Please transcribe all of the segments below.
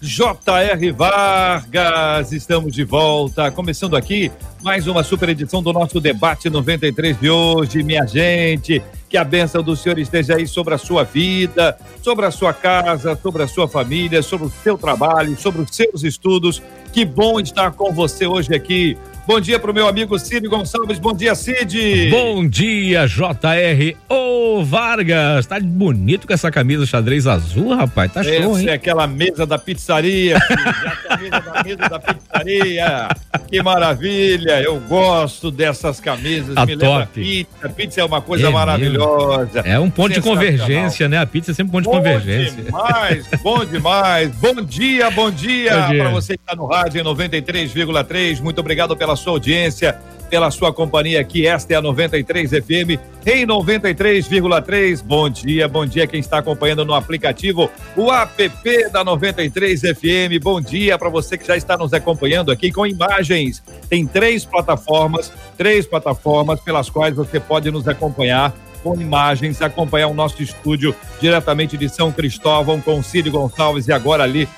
J.R. Vargas. Estamos de volta, começando aqui mais uma super edição do nosso debate 93 de hoje, minha gente. Que a bênção do Senhor esteja aí sobre a sua vida, sobre a sua casa, sobre a sua família, sobre o seu trabalho, sobre os seus estudos. Que bom estar com você hoje aqui Bom dia para o meu amigo Cid Gonçalves. Bom dia, Cid. Bom dia, JR. Ô, Vargas. Tá bonito com essa camisa xadrez azul, rapaz. Tá show, Essa hein? é aquela mesa da pizzaria. a camisa da mesa da pizzaria. Que maravilha. Eu gosto dessas camisas. A Me top. pizza. Pizza é uma coisa é maravilhosa. Mesmo. É um ponto de convergência, né? A pizza é sempre um ponto bom de convergência. Bom demais, bom demais. Bom dia, bom dia, dia. para você que está no rádio em 93,3. Muito obrigado pela sua audiência, pela sua companhia aqui. Esta é a 93 FM em 93,3. Bom dia, bom dia quem está acompanhando no aplicativo, o app da 93 FM. Bom dia para você que já está nos acompanhando aqui com imagens. Tem três plataformas, três plataformas pelas quais você pode nos acompanhar com imagens, acompanhar o nosso estúdio diretamente de São Cristóvão com Cid Gonçalves e agora ali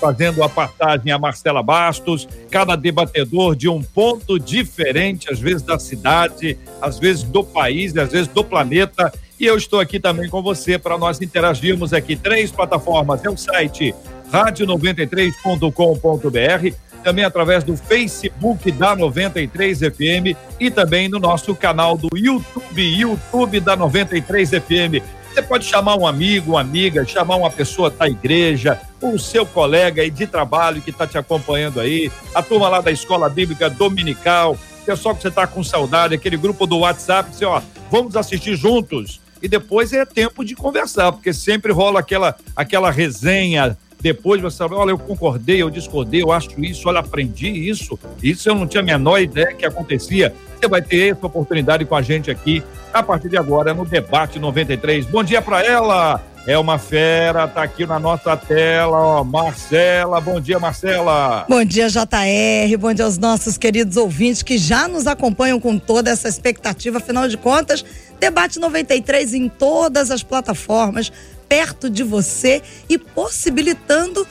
fazendo a passagem a Marcela Bastos, cada debatedor de um ponto diferente, às vezes da cidade, às vezes do país, às vezes do planeta. E eu estou aqui também com você para nós interagirmos aqui. Três plataformas: é o site rádio93.com.br, também através do Facebook da 93 FM e também no nosso canal do YouTube, YouTube da 93 FM. Você pode chamar um amigo, uma amiga, chamar uma pessoa da igreja, o seu colega aí de trabalho que está te acompanhando aí, a turma lá da Escola Bíblica Dominical, pessoal que você está com saudade, aquele grupo do WhatsApp, você, ó, vamos assistir juntos. E depois é tempo de conversar, porque sempre rola aquela, aquela resenha depois você sabe, olha, eu concordei, eu discordei, eu acho isso, olha, aprendi isso. Isso eu não tinha a menor ideia que acontecia. Você vai ter essa oportunidade com a gente aqui a partir de agora no Debate 93. Bom dia para ela! É uma fera, tá aqui na nossa tela, ó, Marcela. Bom dia, Marcela. Bom dia, JR. Bom dia aos nossos queridos ouvintes que já nos acompanham com toda essa expectativa. Afinal de contas, Debate 93 em todas as plataformas, perto de você e possibilitando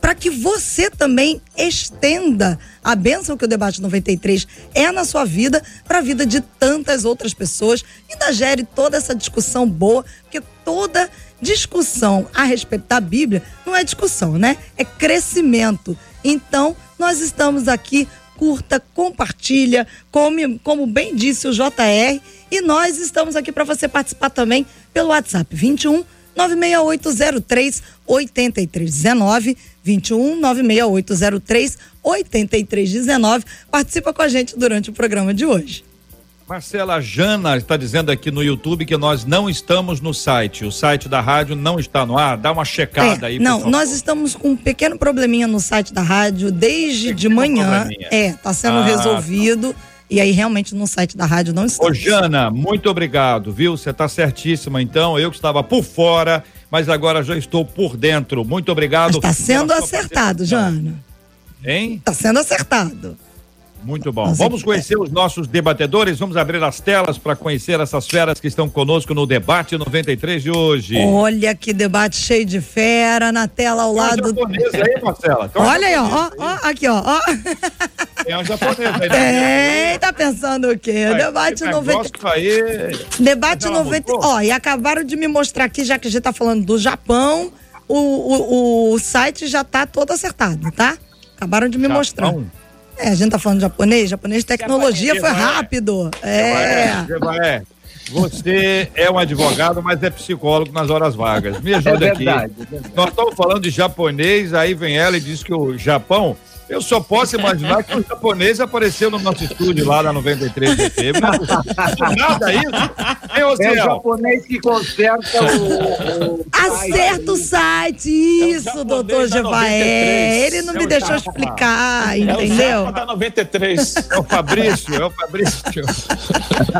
para que você também estenda a bênção que o debate 93 é na sua vida para a vida de tantas outras pessoas ainda gere toda essa discussão boa, porque toda discussão a respeito da Bíblia não é discussão, né? É crescimento. Então, nós estamos aqui curta, compartilha, como, como bem disse o JR, e nós estamos aqui para você participar também pelo WhatsApp 21 96803 8319 21 96803 8319. Participa com a gente durante o programa de hoje. Marcela Jana está dizendo aqui no YouTube que nós não estamos no site. O site da rádio não está no ar. Dá uma checada é, aí. Não, nós estamos com um pequeno probleminha no site da rádio desde pequeno de manhã. É, está sendo ah, resolvido. Tá. E aí, realmente, no site da rádio não está. Ô, Jana, muito obrigado, viu? Você está certíssima, então. Eu que estava por fora, mas agora já estou por dentro. Muito obrigado. Está sendo acertado, Jana. Hein? Está sendo acertado. Muito bom. Vamos conhecer os nossos debatedores. Vamos abrir as telas para conhecer essas feras que estão conosco no debate 93 de hoje. Olha que debate cheio de fera na tela ao lado. Tem aí, Marcela. Olha aí, ó, ó, aqui, ó, ó. Tem um japonês aí. Né? Tem, tá pensando o quê? Aí, debate 90. Aí... Debate 90. Ó, e acabaram de me mostrar aqui, já que a gente tá falando do Japão, o, o, o site já tá todo acertado, tá? Acabaram de me Japão. mostrar. É, a gente tá falando japonês, japonês tecnologia foi rápido. É. é. Você é um advogado, mas é psicólogo nas horas vagas. Me ajuda é verdade, aqui. É verdade. Nós estamos falando de japonês, aí vem ela e diz que o Japão Eu só posso imaginar que o japonês apareceu no nosso estúdio lá na 93 FM. Nada isso. É, é o japonês que conserta o. o Acerta o site, isso, é o doutor Jevaé. Ele não é me deixou Japa. explicar, entendeu? É o da 93. É o Fabrício, é o Fabrício.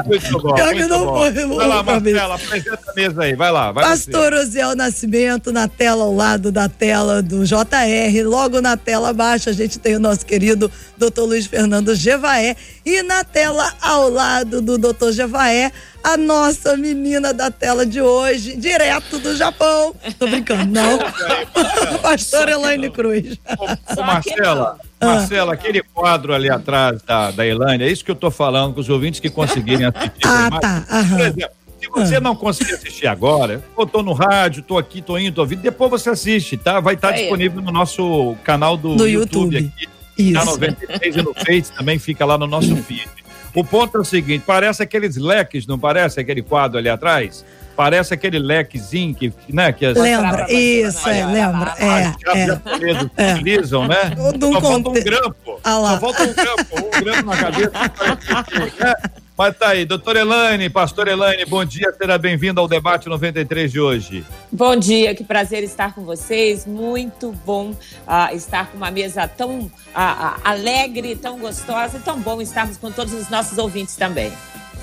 muito bom. Muito não bom. Vou, vai lá, Marcela, apresenta a mesa aí, vai lá. Vai Pastor Osiel Nascimento na tela ao lado da tela do JR, logo na tela abaixo a gente gente tem o nosso querido doutor Luiz Fernando Gevaé. E na tela, ao lado do doutor Gevaé, a nossa menina da tela de hoje, direto do Japão. Tô brincando, não. Pastor Elaine Cruz. Ô, Marcela, Marcela, aquele quadro ali atrás da, da Elaine, é isso que eu tô falando com os ouvintes que conseguirem assistir. Ah, tá. Aham. Por exemplo, se você não conseguir assistir agora, eu tô no rádio, tô aqui, tô indo, tô ouvindo, depois você assiste, tá? Vai estar tá disponível no nosso canal do, do YouTube, YouTube, aqui. Isso. Na 93 e no Face também fica lá no nosso feed. O ponto é o seguinte: parece aqueles leques, não parece aquele quadro ali atrás? Parece aquele lequezinho que, né? Que as... Lembra, isso, é, lembra. É, é, é. utilizam, né? Só falta um grampo. Ah lá. Só falta um grampo, um grampo na cabeça. né? Mas tá aí, doutora Elaine, pastor Elaine, bom dia, seja bem-vindo ao debate 93 de hoje. Bom dia, que prazer estar com vocês, muito bom uh, estar com uma mesa tão uh, alegre, tão gostosa e tão bom estarmos com todos os nossos ouvintes também.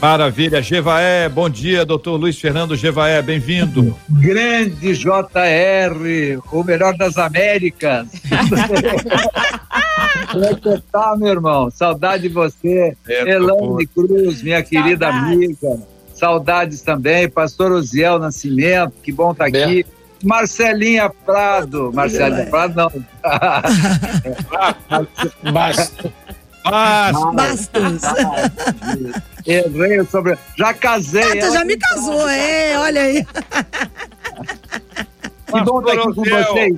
Maravilha, Gevaé, bom dia, doutor Luiz Fernando Gevaé, bem-vindo. Grande JR, o melhor das Américas. Como é que tá, meu irmão? Saudade de você. É, Elane Cruz, minha Saudades. querida amiga. Saudades também. Pastor Osiel Nascimento, que bom estar tá aqui. É. Marcelinha Prado. Marcelinha Prado, não. Bastos. Bastos. Errei sobre. Já casei. Ah, tu já me casou, é, olha aí. Que bom estar aqui com vocês.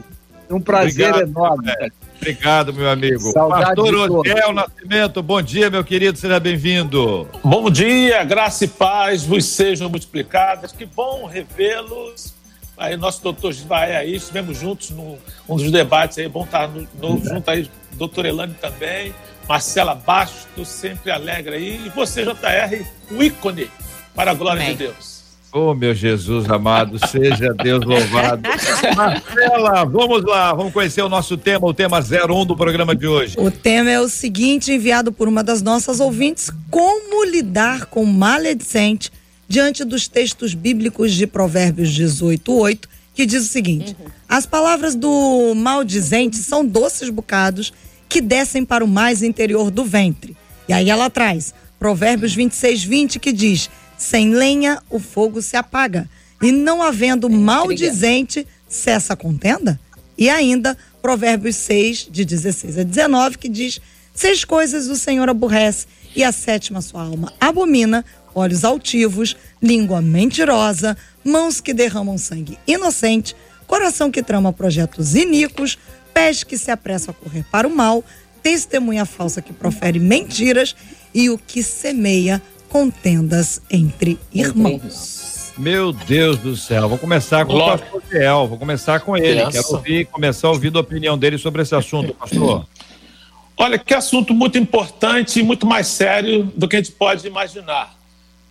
Um prazer Obrigado, enorme. Obrigado, meu amigo. Saudade Pastor Osiel Nascimento, bom dia, meu querido, seja bem-vindo. Bom dia, graça e paz vos sejam multiplicadas. Que bom revê-los. Aí, nosso doutor Givaé aí, estivemos juntos num um dos debates aí, bom estar no, no, junto aí, doutor Elane também, Marcela Bastos, sempre alegre aí, e você, JR, o ícone para a glória Amém. de Deus. Oh, meu Jesus amado, seja Deus louvado. Marcela, vamos lá, vamos conhecer o nosso tema, o tema 01 do programa de hoje. O tema é o seguinte, enviado por uma das nossas ouvintes: como lidar com maledicente diante dos textos bíblicos de Provérbios 18, 8, que diz o seguinte: uhum. as palavras do maldizente são doces bocados que descem para o mais interior do ventre. E aí ela traz Provérbios 26, 20, que diz sem lenha, o fogo se apaga. E não havendo maldizente, cessa a contenda? E ainda, Provérbios 6, de 16 a 19, que diz: Seis coisas o Senhor aborrece, e a sétima sua alma abomina: olhos altivos, língua mentirosa, mãos que derramam sangue inocente, coração que trama projetos iníquos, pés que se apressam a correr para o mal, testemunha falsa que profere mentiras e o que semeia contendas entre irmãos. Meu Deus do céu, vou começar com Glória. o pastor Fiel, vou começar com ele, Pensa. quero ouvir, começar ouvindo a opinião dele sobre esse assunto, pastor. Olha, que assunto muito importante e muito mais sério do que a gente pode imaginar.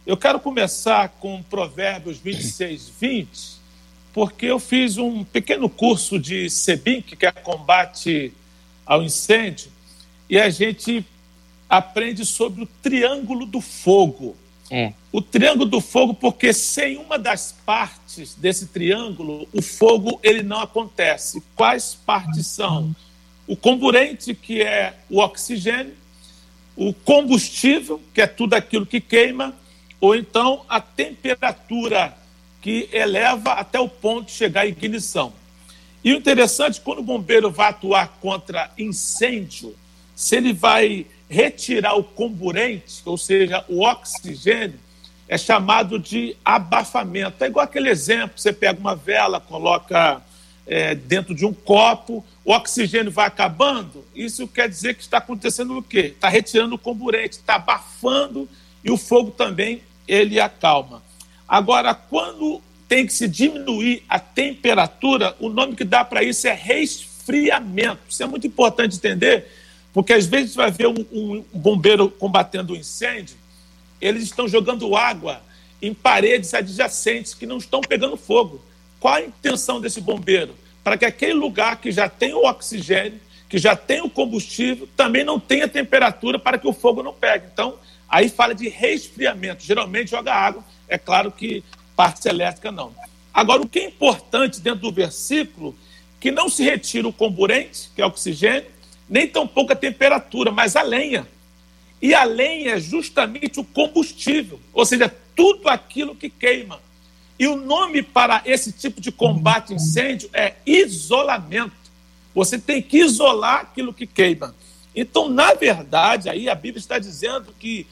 Eu quero começar com Provérbios 26, 20, porque eu fiz um pequeno curso de SEBINC, que é combate ao incêndio, e a gente aprende sobre o triângulo do fogo. É. O triângulo do fogo, porque sem uma das partes desse triângulo, o fogo ele não acontece. Quais partes são? O comburente, que é o oxigênio, o combustível, que é tudo aquilo que queima, ou então a temperatura que eleva até o ponto de chegar à ignição. E o interessante, quando o bombeiro vai atuar contra incêndio, se ele vai retirar o comburente, ou seja, o oxigênio, é chamado de abafamento. É igual aquele exemplo: você pega uma vela, coloca é, dentro de um copo, o oxigênio vai acabando. Isso quer dizer que está acontecendo o quê? Está retirando o comburente, está abafando e o fogo também ele acalma. Agora, quando tem que se diminuir a temperatura, o nome que dá para isso é resfriamento. Isso é muito importante entender Porque às vezes vai ver um, um bombeiro combatendo um incêndio, eles estão jogando água em paredes adjacentes que não estão pegando fogo. Qual a intenção desse bombeiro? Para que aquele lugar que já tem o oxigênio, que já tem o combustível, também não tenha temperatura para que o fogo não pegue. Então, aí fala de resfriamento. Geralmente joga água, é claro que parte elétrica não. Agora, o que é importante dentro do versículo, que não se retira o comburente, que é oxigênio, nem tampouco a temperatura, mas a lenha. E a lenha é justamente o combustível, ou seja, tudo aquilo que queima. E o nome para esse tipo de combate a incêndio é isolamento. Você tem que isolar aquilo que queima. Então, na verdade, aí a Bíblia está dizendo que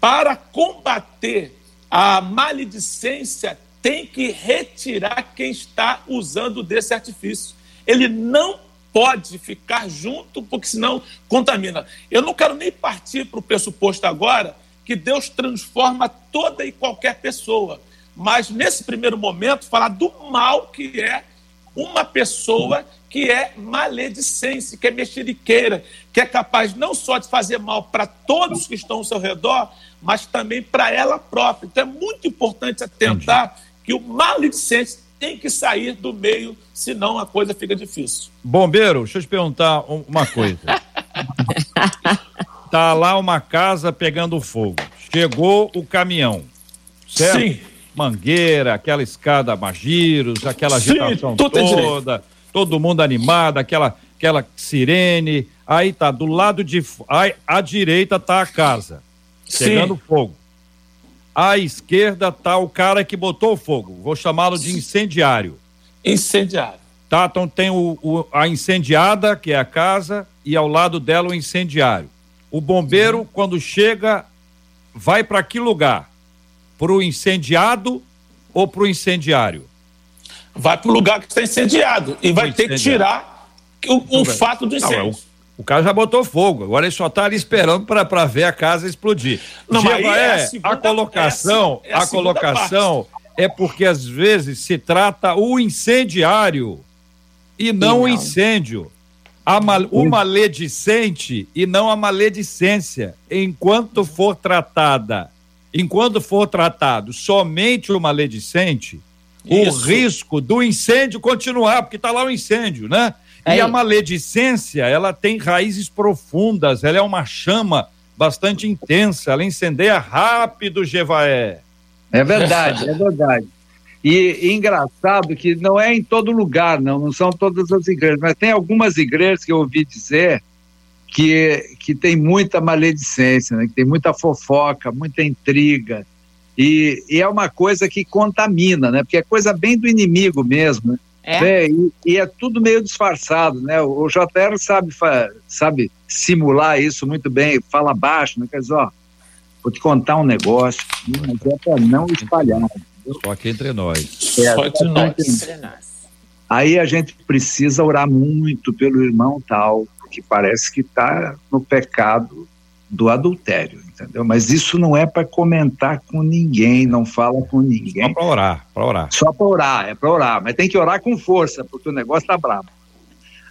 para combater a maledicência tem que retirar quem está usando desse artifício. Ele não pode ficar junto, porque senão contamina. Eu não quero nem partir para o pressuposto agora que Deus transforma toda e qualquer pessoa, mas nesse primeiro momento, falar do mal que é uma pessoa que é maledicência, que é mexeriqueira, que é capaz não só de fazer mal para todos que estão ao seu redor, mas também para ela própria. Então é muito importante atentar Entendi. que o maledicente tem que sair do meio, senão a coisa fica difícil. Bombeiro, deixa eu te perguntar uma coisa. tá lá uma casa pegando fogo. Chegou o caminhão, certo? Sim. Mangueira, aquela escada Magiros, aquela agitação Sim, toda, todo mundo animado, aquela, aquela sirene. Aí tá do lado de. Aí, à direita tá a casa, pegando fogo. À esquerda tá o cara que botou o fogo. Vou chamá-lo de incendiário. Incendiário. Tá, então tem o, o, a incendiada, que é a casa, e ao lado dela o incendiário. O bombeiro, uhum. quando chega, vai para que lugar? Para o incendiado ou para o incendiário? Vai para o lugar que está incendiado e vai ter que tirar o, o fato do incêndio. Não, é o cara já botou fogo, agora ele só está ali esperando para ver a casa explodir. Não, Geva, é, a, segunda, a, colocação, é a, é a, a colocação parte. é porque às vezes se trata o incendiário e não, o incêndio. A mal, o maledicente e não a maledicência, enquanto for tratada, enquanto for tratado somente o maledicente, Isso. o risco do incêndio continuar, porque está lá o incêndio, né? E a maledicência, ela tem raízes profundas, ela é uma chama bastante intensa, ela incendeia rápido, Jevaé. É verdade, é verdade. E, e, engraçado que não é em todo lugar, não, não são todas as igrejas, mas tem algumas igrejas que eu ouvi dizer que, que tem muita maledicência, né, que tem muita fofoca, muita intriga. E, e, é uma coisa que contamina, né? Porque é coisa bem do inimigo mesmo. Né? É. e, e, é tudo meio disfarçado, né? O, JR sabe, sabe simular isso muito bem, fala baixo, né? Quer dizer, ó, vou te contar um negócio, mas é para não espalhar. Entendeu? Só aqui entre nós. É, Só entre nós. Aí a gente precisa orar muito pelo irmão tal, porque parece que está no pecado do adultério entendeu? Mas isso não é para comentar com ninguém, não fala com ninguém. Só para orar, para orar. Só para orar, é para orar, mas tem que orar com força, porque o negócio tá brabo.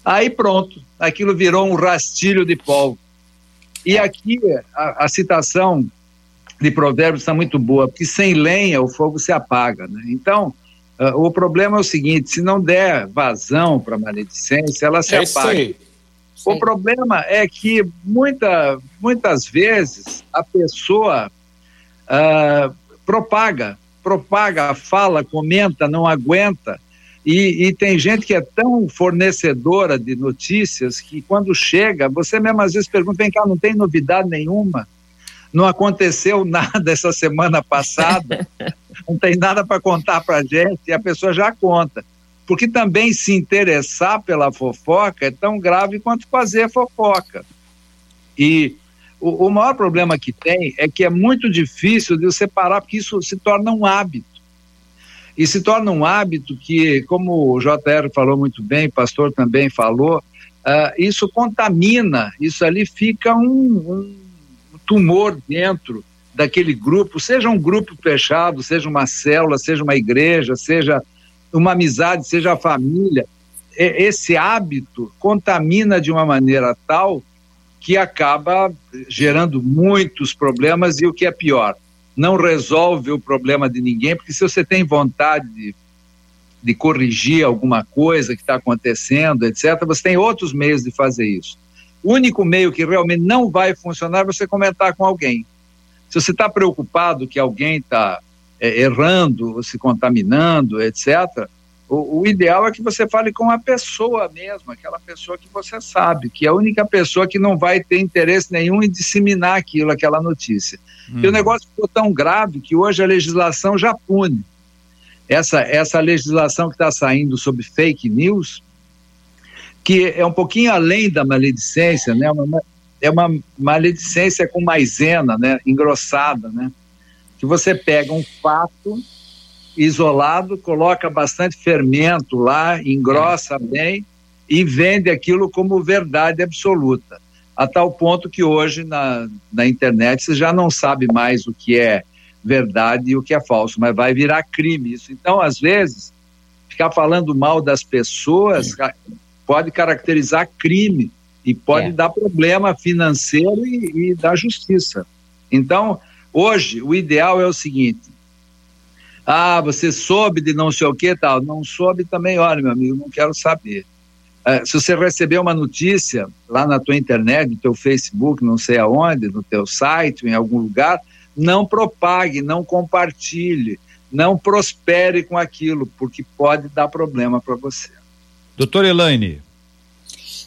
Aí pronto, aquilo virou um rastilho de pólvora. E aqui a, a citação de Provérbios está muito boa, porque sem lenha o fogo se apaga, né? Então, uh, o problema é o seguinte: se não der vazão para a maledicência, ela se é apaga. O problema é que muita, muitas vezes a pessoa uh, propaga, propaga, fala, comenta, não aguenta. E, e, tem gente que é tão fornecedora de notícias que quando chega, você mesmo às vezes pergunta, vem cá, não tem novidade nenhuma? Não aconteceu nada essa semana passada? não tem nada para contar para gente? E a pessoa já conta porque também se interessar pela fofoca é tão grave quanto fazer fofoca. E o, o, maior problema que tem é que é muito difícil de separar, porque isso se torna um hábito. E se torna um hábito que, como o JR falou muito bem, o pastor também falou, uh, isso contamina, isso ali fica um, um tumor dentro daquele grupo, seja um grupo fechado, seja uma célula, seja uma igreja, seja uma amizade, seja a família, esse hábito contamina de uma maneira tal que acaba gerando muitos problemas e o que é pior, não resolve o problema de ninguém, porque se você tem vontade de, de corrigir alguma coisa que está acontecendo, etc., você tem outros meios de fazer isso. O único meio que realmente não vai funcionar é você comentar com alguém. Se você está preocupado que alguém está é, errando, se contaminando, etc., o, o, ideal é que você fale com a pessoa mesmo, aquela pessoa que você sabe, que é a única pessoa que não vai ter interesse nenhum em disseminar aquilo, aquela notícia. Hum. E o negócio ficou tão grave que hoje a legislação já pune. Essa, essa legislação que está saindo sobre fake news, que é um pouquinho além da maledicência, né? Uma, é uma maledicência com maisena, né? Engrossada, né? Que você pega um fato isolado, coloca bastante fermento lá, engrossa bem e vende aquilo como verdade absoluta. A tal ponto que hoje na, na internet você já não sabe mais o que é verdade e o que é falso, mas vai virar crime isso. Então, às vezes, ficar falando mal das pessoas é. pode caracterizar crime e pode é. dar problema financeiro e, e da justiça. Então, hoje, o ideal é o seguinte: ah, você soube de não sei o que tal. Não soube também, olha, meu amigo, não quero saber. É, se você receber uma notícia lá na tua internet, no teu Facebook, não sei aonde, no teu site, em algum lugar, não propague, não compartilhe, não prospere com aquilo, porque pode dar problema para você. Doutora Elaine.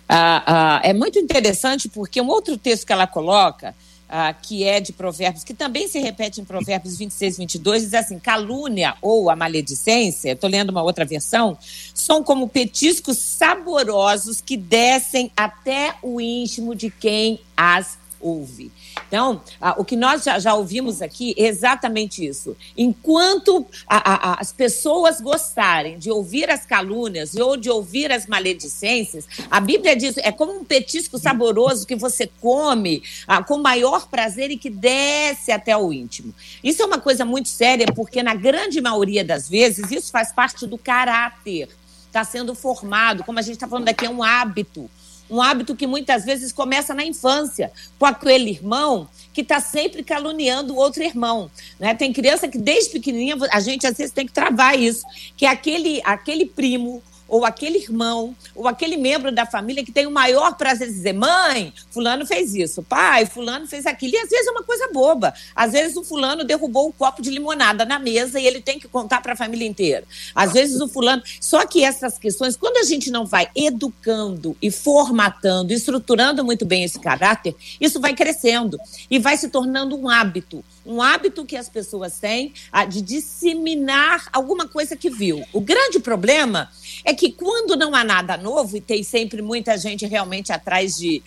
Ah, ah, é muito interessante porque um outro texto que ela coloca ah, que é de Provérbios, que também se repete em Provérbios 26, 22, diz assim: calúnia ou a maledicência, estou lendo uma outra versão, são como petiscos saborosos que descem até o íntimo de quem as ouve. Então, o que nós já, já, ouvimos aqui é exatamente isso. Enquanto a, a, as pessoas gostarem de ouvir as calúnias ou de ouvir as maledicências, a Bíblia diz é como um petisco saboroso que você come ah, com maior prazer e que desce até o íntimo. Isso é uma coisa muito séria, porque na grande maioria das vezes isso faz parte do caráter. Está sendo formado, como a gente está falando aqui, é um hábito um hábito que muitas vezes começa na infância, com aquele irmão que está sempre caluniando o outro irmão. Né? Tem criança que desde pequenininha, a gente às vezes tem que travar isso, que é aquele, aquele primo ou aquele irmão, ou aquele membro da família que tem o maior prazer de dizer: mãe, Fulano fez isso, pai, Fulano fez aquilo. E às vezes é uma coisa boba. Às vezes o Fulano derrubou um copo de limonada na mesa e ele tem que contar para a família inteira. Às vezes o Fulano. Só que essas questões, quando a gente não vai educando e formatando, estruturando muito bem esse caráter, isso vai crescendo e vai se tornando um hábito um hábito que as pessoas têm de disseminar alguma coisa que viu. O grande problema é que quando não há nada novo, e tem sempre muita gente realmente atrás de,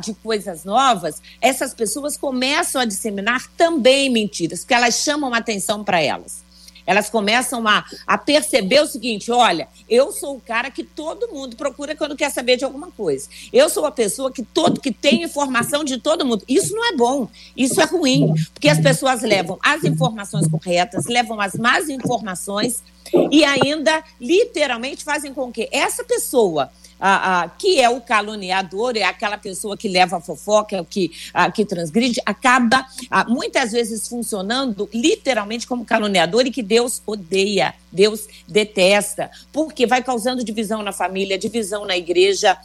de coisas novas, essas pessoas começam a disseminar também mentiras, porque elas chamam atenção para elas. Elas começam a, a perceber o seguinte: olha, eu sou o cara que todo mundo procura quando quer saber de alguma coisa. Eu sou a pessoa que todo que tem informação de todo mundo. Isso não é bom, isso é ruim, porque as pessoas levam as informações corretas, levam as más informações e ainda literalmente fazem com que essa pessoa ah, ah, que é o caluniador, é aquela pessoa que leva a fofoca, é que, ah, que transgride, acaba muitas vezes funcionando literalmente como caluniador e que Deus odeia, Deus detesta, porque vai causando divisão na família, divisão na igreja,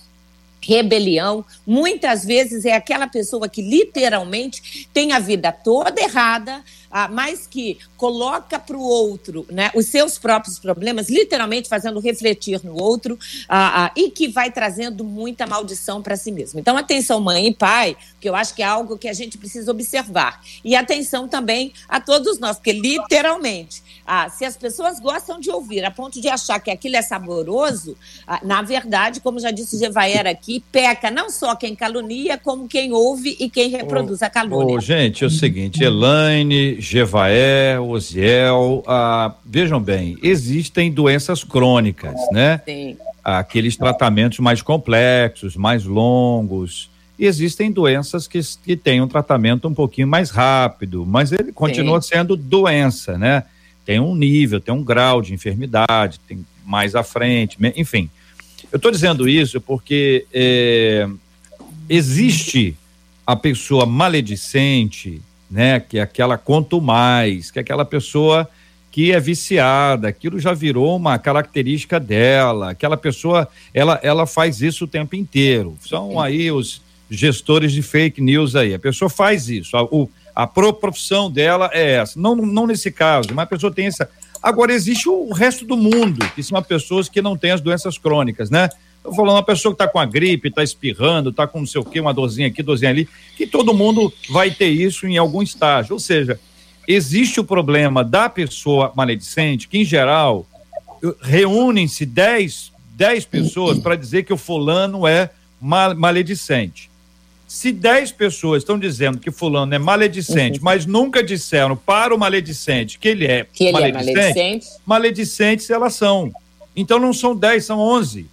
rebelião, muitas vezes é aquela pessoa que literalmente tem a vida toda errada, mas que coloca para o outro né, os seus próprios problemas, literalmente fazendo refletir no outro, ah, ah, e que vai trazendo muita maldição para si mesmo. Então, atenção, mãe e pai, que eu acho que é algo que a gente precisa observar. E atenção também a todos nós, porque literalmente ah, se as pessoas gostam de ouvir a ponto de achar que aquilo é saboroso, ah, na verdade, como já disse o Gevaer aqui, peca não só quem calunia, como quem ouve e quem reproduz a calúnia. Oh, gente, é o seguinte, Elaine, Gevaer, Osiel, ah, vejam bem, existem doenças crônicas, né? Sim. Aqueles tratamentos mais complexos, mais longos, e existem doenças que, que têm um tratamento um pouquinho mais rápido, mas ele continua Sim. sendo doença, né? tem um nível, tem um grau de enfermidade, tem mais à frente, enfim. Eu estou dizendo isso porque é, existe a pessoa maledicente, né? Que é aquela quanto mais, que é aquela pessoa que é viciada, aquilo já virou uma característica dela, aquela pessoa, ela, ela faz isso o tempo inteiro. São aí os gestores de fake news aí. A pessoa faz isso, a, o, a profissão dela é essa. Não, não nesse caso, mas a pessoa tem essa. Agora, existe o resto do mundo, que são pessoas que não têm as doenças crônicas, né? Estou falando uma pessoa que está com a gripe, está espirrando, está com não sei o quê, uma dorzinha aqui, dorzinha ali, que todo mundo vai ter isso em algum estágio. Ou seja, existe o problema da pessoa maledicente, que em geral reúnem-se 10, 10 pessoas para dizer que o fulano é mal, maledicente. Se 10 pessoas estão dizendo que fulano é maledicente, uhum. mas nunca disseram para o maledicente que ele é, que ele maledicente, é maledicente, maledicentes elas são. Então não são 10, são 11.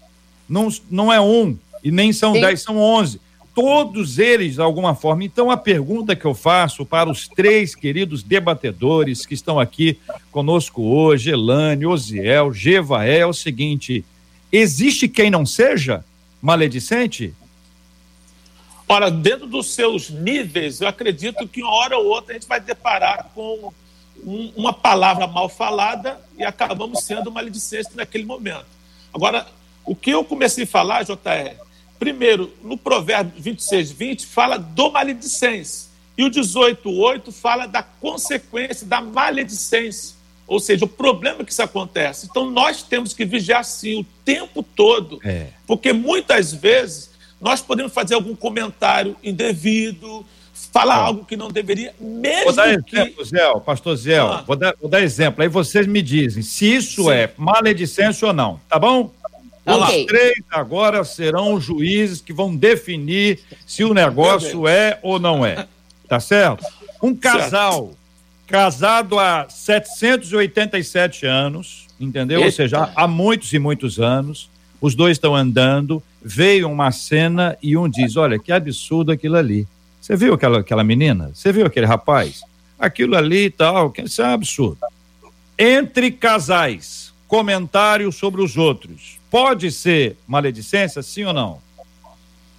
Não, não é um, e nem são Sim. 10, são 11 todos eles de alguma forma. Então, a pergunta que eu faço para os três queridos debatedores que estão aqui conosco hoje, Elane, Osiel, Gevaé, é o seguinte: existe quem não seja maledicente? Ora, dentro dos seus níveis, eu acredito que uma hora ou outra a gente vai deparar com um, uma palavra mal falada e acabamos sendo maledicentes naquele momento. Agora, o que eu comecei a falar, JR, Primeiro, no provérbio 26, 20, fala do maledicência. E o 18, 8 fala da consequência da maledicência. Ou seja, o problema que isso acontece. Então, nós temos que vigiar sim o tempo todo. É. Porque muitas vezes nós podemos fazer algum comentário indevido, falar algo que não deveria, mesmo vou dar que... exemplo, Zé, pastor Zé, ah. vou, dar, vou dar exemplo. Aí vocês me dizem se isso Sim. é maledicência ou não, tá bom? Okay. Os três agora serão os juízes que vão definir se o negócio é ou não é. Tá certo? Um casal casado há 787 anos, entendeu? Eita. Ou seja, há muitos e muitos anos, os dois estão andando, veio uma cena e um diz: Olha, que absurdo aquilo ali. Você viu aquela, aquela menina? Você viu aquele rapaz? Aquilo ali e tal, isso é um absurdo. Entre casais, comentários sobre os outros pode ser maledicência, sim ou não?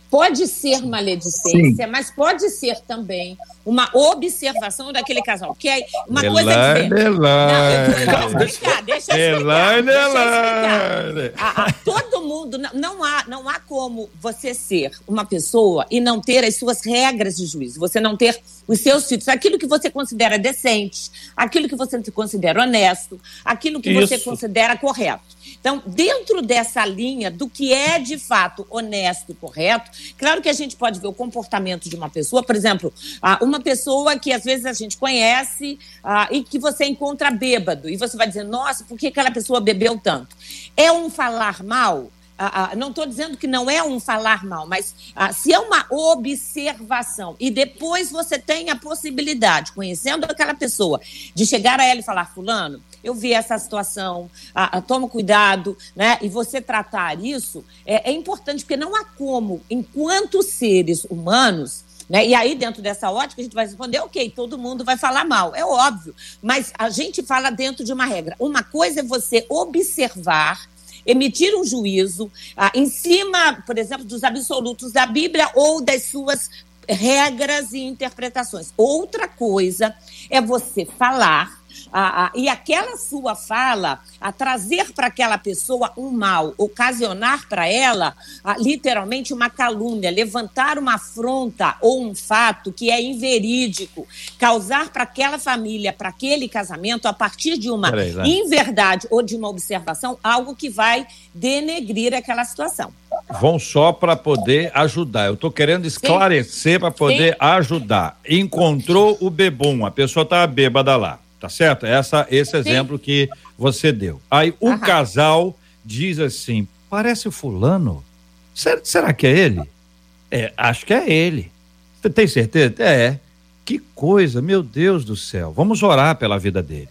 Pode ser maledicência, Sim. mas pode ser também uma observação daquele casal. Que é uma Elaine, coisa é dizer. Elaine. Não, explicar, deixa eu explicar. Elaine, deixa eu explicar. A, a, todo mundo, não, não, há, não há como você ser uma pessoa e não ter as suas regras de juízo, você não ter os seus títulos, aquilo que você considera decente, aquilo que você considera honesto, aquilo que Isso. você considera correto. Então, dentro dessa linha do que é de fato honesto e correto, claro que a gente pode ver o comportamento de uma pessoa, por exemplo, uma pessoa que às vezes a gente conhece e que você encontra bêbado, e você vai dizer, nossa, por que aquela pessoa bebeu tanto? É um falar mal? Ah, ah, não estou dizendo que não é um falar mal, mas ah, se é uma observação e depois você tem a possibilidade, conhecendo aquela pessoa, de chegar a ela e falar: Fulano, eu vi essa situação, toma cuidado, né? E você tratar isso é, é importante, porque não há como, enquanto seres humanos, né? E aí, dentro dessa ótica, a gente vai responder, ok, todo mundo vai falar mal, é óbvio. Mas a gente fala dentro de uma regra. Uma coisa é você observar emitir um juízo ah, em cima, por exemplo, dos absolutos da Bíblia ou das suas regras e interpretações. Outra coisa é você falar a, a, e aquela sua fala a trazer para aquela pessoa um mal, ocasionar para ela a, literalmente uma calúnia, levantar uma afronta ou um fato que é inverídico, causar para aquela família, para aquele casamento, a partir de uma inverdade ou de uma observação, algo que vai denegrir aquela situação. Vão só para poder ajudar. Eu estou querendo esclarecer para poder Sim. ajudar. Encontrou o bebum, a pessoa está bêbada lá tá certo? Essa, esse exemplo Sim. que você deu. Aí o Aham. casal diz assim: parece o fulano. Será, será que é ele? É, acho que é ele. Você tem certeza? É. Que coisa, meu Deus do céu. Vamos orar pela vida dele.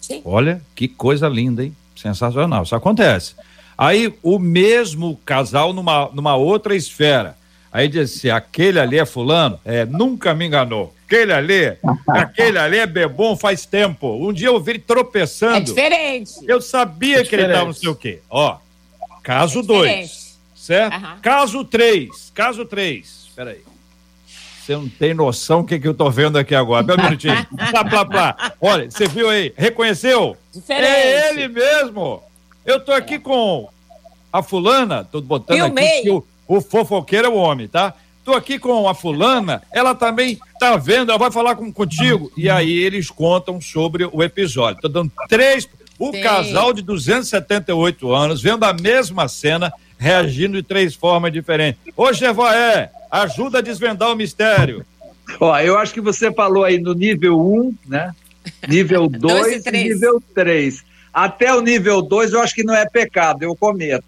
Sim. Olha, que coisa linda, hein? Sensacional. Isso acontece. Aí o mesmo casal numa, numa outra esfera. Aí diz assim: aquele ali é fulano? É, nunca me enganou. Aquele ali, aquele ali é bebom faz tempo. Um dia eu vi ele tropeçando. É diferente. Eu sabia é que ele estava não sei o quê. Ó, caso 2. É certo? Uhum. Caso 3, caso 3, espera aí. Você não tem noção do que, que eu tô vendo aqui agora. Meu minutinho. plá, plá, plá. Olha, você viu aí? Reconheceu? Diferente. É ele mesmo. Eu tô aqui com a fulana, tô botando Filmei. aqui que o, o fofoqueiro é o homem, tá? Tô aqui com a fulana, ela também tá vendo, ela vai falar com, contigo. E aí eles contam sobre o episódio. Tô dando três. O Sim. casal de 278 anos, vendo a mesma cena, reagindo de três formas diferentes. Ô, Jevoé, ajuda a desvendar o mistério. Ó, eu acho que você falou aí no nível 1, né? Nível 2 e nível 3. Até o nível 2 eu acho que não é pecado, eu cometo.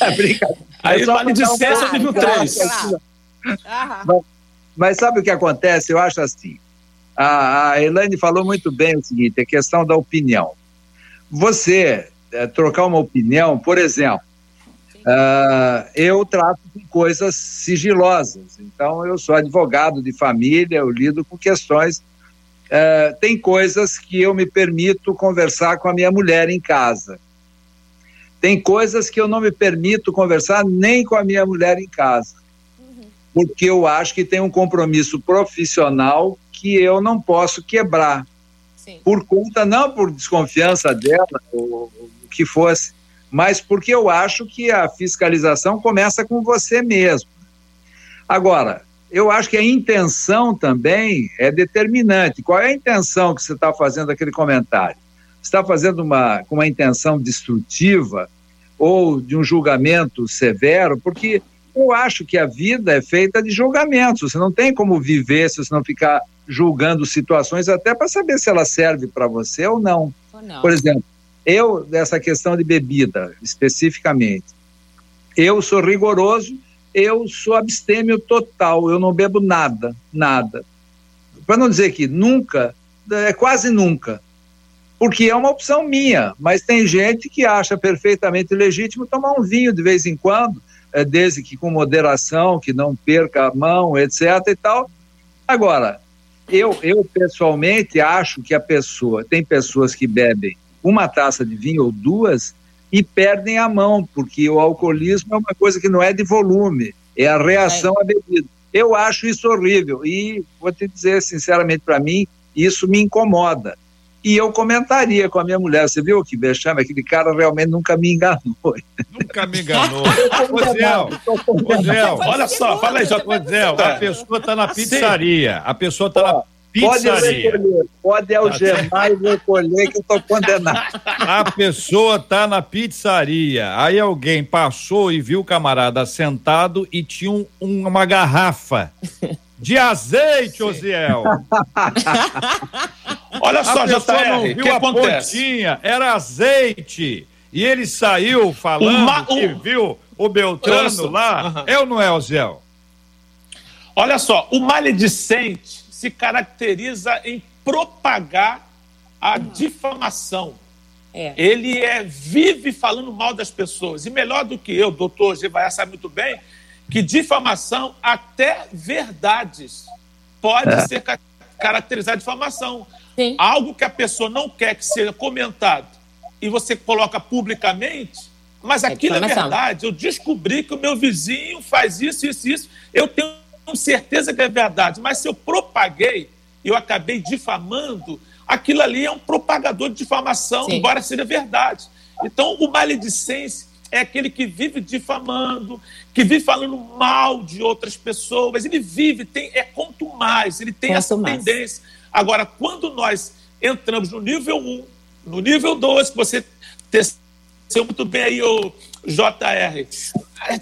É brincadeira. Aí vale de 6 ao nível 3. Mas, mas sabe o que acontece? Eu acho assim. A, a Elaine falou muito bem o seguinte: a questão da opinião. Você é, trocar uma opinião, por exemplo, uh, eu trato com coisas sigilosas. Então, eu sou advogado de família, eu lido com questões é, tem coisas que eu me permito conversar com a minha mulher em casa. Tem coisas que eu não me permito conversar nem com a minha mulher em casa. Uhum. Porque eu acho que tem um compromisso profissional que eu não posso quebrar. Sim. Por conta, não por desconfiança dela, ou o que fosse, mas porque eu acho que a fiscalização começa com você mesmo. Agora, eu acho que a intenção também é determinante. Qual é a intenção que você está fazendo aquele comentário? Você está fazendo uma, com uma intenção destrutiva ou de um julgamento severo? Porque eu acho que a vida é feita de julgamentos. Você não tem como viver se você não ficar julgando situações até para saber se ela serve para você ou não. ou não. Por exemplo, eu, dessa questão de bebida, especificamente, eu sou rigoroso eu sou abstêmio total, eu não bebo nada, nada. Para não dizer que nunca, é quase nunca. Porque é uma opção minha, mas tem gente que acha perfeitamente legítimo tomar um vinho de vez em quando, é, desde que com moderação, que não perca a mão, etc e tal. Agora, eu, eu pessoalmente acho que a pessoa, tem pessoas que bebem uma taça de vinho ou duas e perdem a mão, porque o alcoolismo é uma coisa que não é de volume, é a reação é. à bebida. Eu acho isso horrível e vou te dizer sinceramente para mim, isso me incomoda. E eu comentaria com a minha mulher, você viu que vexame, aquele cara realmente nunca me enganou. Nunca me enganou. Ô, Zé, olha só, fala aí, Zé, a pessoa está na pizzaria, a pessoa está na Pizzaria. Pode recolher, pode algemar e recolher que eu estou condenado. A pessoa tá na pizzaria, aí alguém passou e viu o camarada sentado e tinha um, uma garrafa de azeite, Osiel. Olha só, já não viu que a acontece? pontinha, era azeite. E ele saiu falando que viu o Beltrano lá. Uhum. É ou não é, Osiel? Olha só, o maledicente se caracteriza em propagar a difamação. É. Ele é, vive falando mal das pessoas. E melhor do que eu, doutor Gevaia sabe muito bem, que difamação, até verdades, pode é. ser caracterizada de difamação. Sim. Algo que a pessoa não quer que seja comentado e você coloca publicamente, mas é aquilo é, é verdade. Eu descobri que o meu vizinho faz isso, isso, isso. Eu tenho tenho certeza que é verdade, mas se eu propaguei, eu acabei difamando, aquilo ali é um propagador de difamação, Sim. embora seja verdade. Então, o maledicência é aquele que vive difamando, que vive falando mal de outras pessoas, ele vive, tem, é quanto mais, ele tem essa mais. tendência. Agora, quando nós entramos no nível 1, no nível 2, que você teceu muito bem aí, o JR,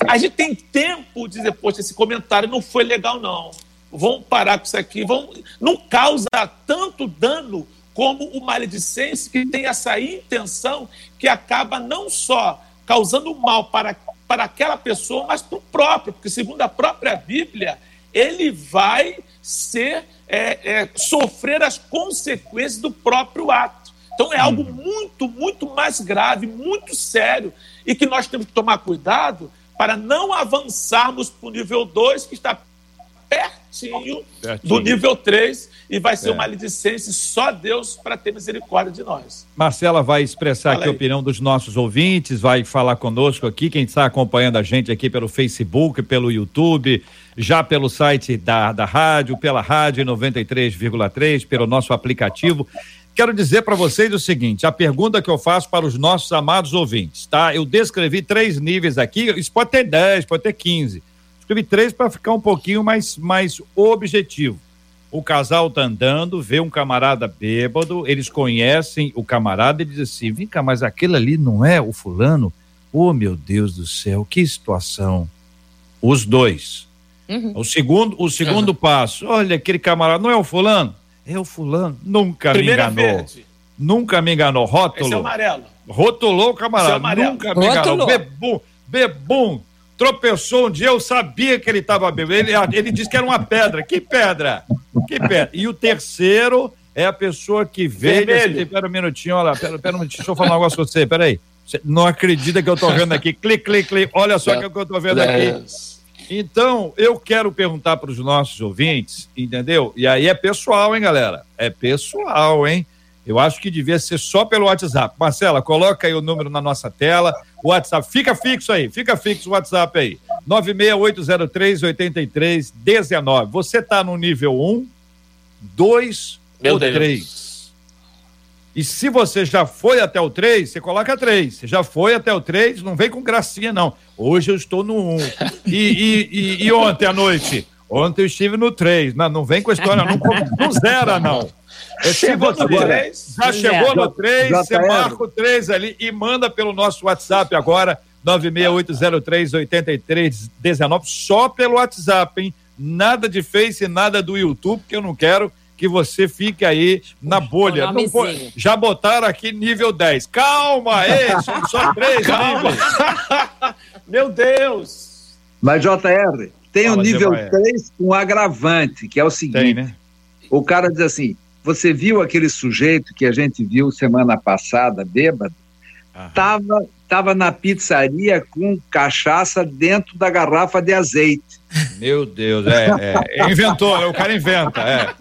a gente tem tempo de dizer, poxa, esse comentário não foi legal, não. Vamos parar com isso aqui. Vamos... Não causa tanto dano como o maledicência que tem essa intenção que acaba não só causando mal para, para aquela pessoa, mas para o próprio, porque segundo a própria Bíblia, ele vai ser é, é, sofrer as consequências do próprio ato. Então é algo uhum. muito, muito mais grave, muito sério, e que nós temos que tomar cuidado para não avançarmos para o nível 2, que está pertinho, pertinho. do nível 3 e vai ser é. uma licença só Deus para ter misericórdia de nós. Marcela vai expressar Fala aqui aí. a opinião dos nossos ouvintes, vai falar conosco aqui, quem está acompanhando a gente aqui pelo Facebook, pelo YouTube, já pelo site da, da rádio, pela rádio 93,3, pelo nosso aplicativo. Quero dizer para vocês o seguinte: a pergunta que eu faço para os nossos amados ouvintes, tá? Eu descrevi três níveis aqui, isso pode ter 10, pode ter 15. Escrevi três para ficar um pouquinho mais, mais objetivo. O casal tá andando, vê um camarada bêbado, eles conhecem o camarada e dizem assim: vem cá, mas aquele ali não é o fulano? Oh, meu Deus do céu, que situação. Os dois. Uhum. O segundo, o segundo uhum. passo, olha, aquele camarada não é o fulano? É o fulano. Nunca Primeira me enganou. Verde. Nunca me enganou. Rótulo. Esse é amarelo. Rotulou o camarada. É Nunca me enganou. Bebum, bebum. Tropeçou um dia, eu sabia que ele estava bebendo. Ele, ele disse que era uma pedra. Que pedra? Que pedra? E o terceiro é a pessoa que veio. Espera um minutinho, olha lá. Pera, pera um minutinho, deixa eu falar um negócio com você. Peraí. Você não acredita que eu estou vendo aqui. Clique, clique, clique. Olha só o que eu estou vendo aqui. Então, eu quero perguntar para os nossos ouvintes, entendeu? E aí é pessoal, hein, galera? É pessoal, hein? Eu acho que devia ser só pelo WhatsApp. Marcela, coloca aí o número na nossa tela. O WhatsApp, fica fixo aí, fica fixo o WhatsApp aí. 968038319. Você está no nível 1, 2 Meu ou Deus. 3? E se você já foi até o 3, você coloca 3. Você já foi até o 3, não vem com gracinha, não. Hoje eu estou no 1. E, e, e, e ontem à noite? Ontem eu estive no 3. Não, não vem com a história, não, não zera, não. É, se você já chegou no 3, você marca o 3 ali e manda pelo nosso WhatsApp agora, 968038319, só pelo WhatsApp, hein? Nada de Face, nada do YouTube, que eu não quero que você fique aí na bolha. Não, já botaram aqui nível 10. Calma, ei, são só três níveis. Meu Deus! Mas, JR, tem o nível 3 com agravante, que é o seguinte: tem, né? o cara diz assim: você viu aquele sujeito que a gente viu semana passada, bêbado? Estava tava na pizzaria com cachaça dentro da garrafa de azeite. Meu Deus, é, é. Inventou, o cara inventa, é.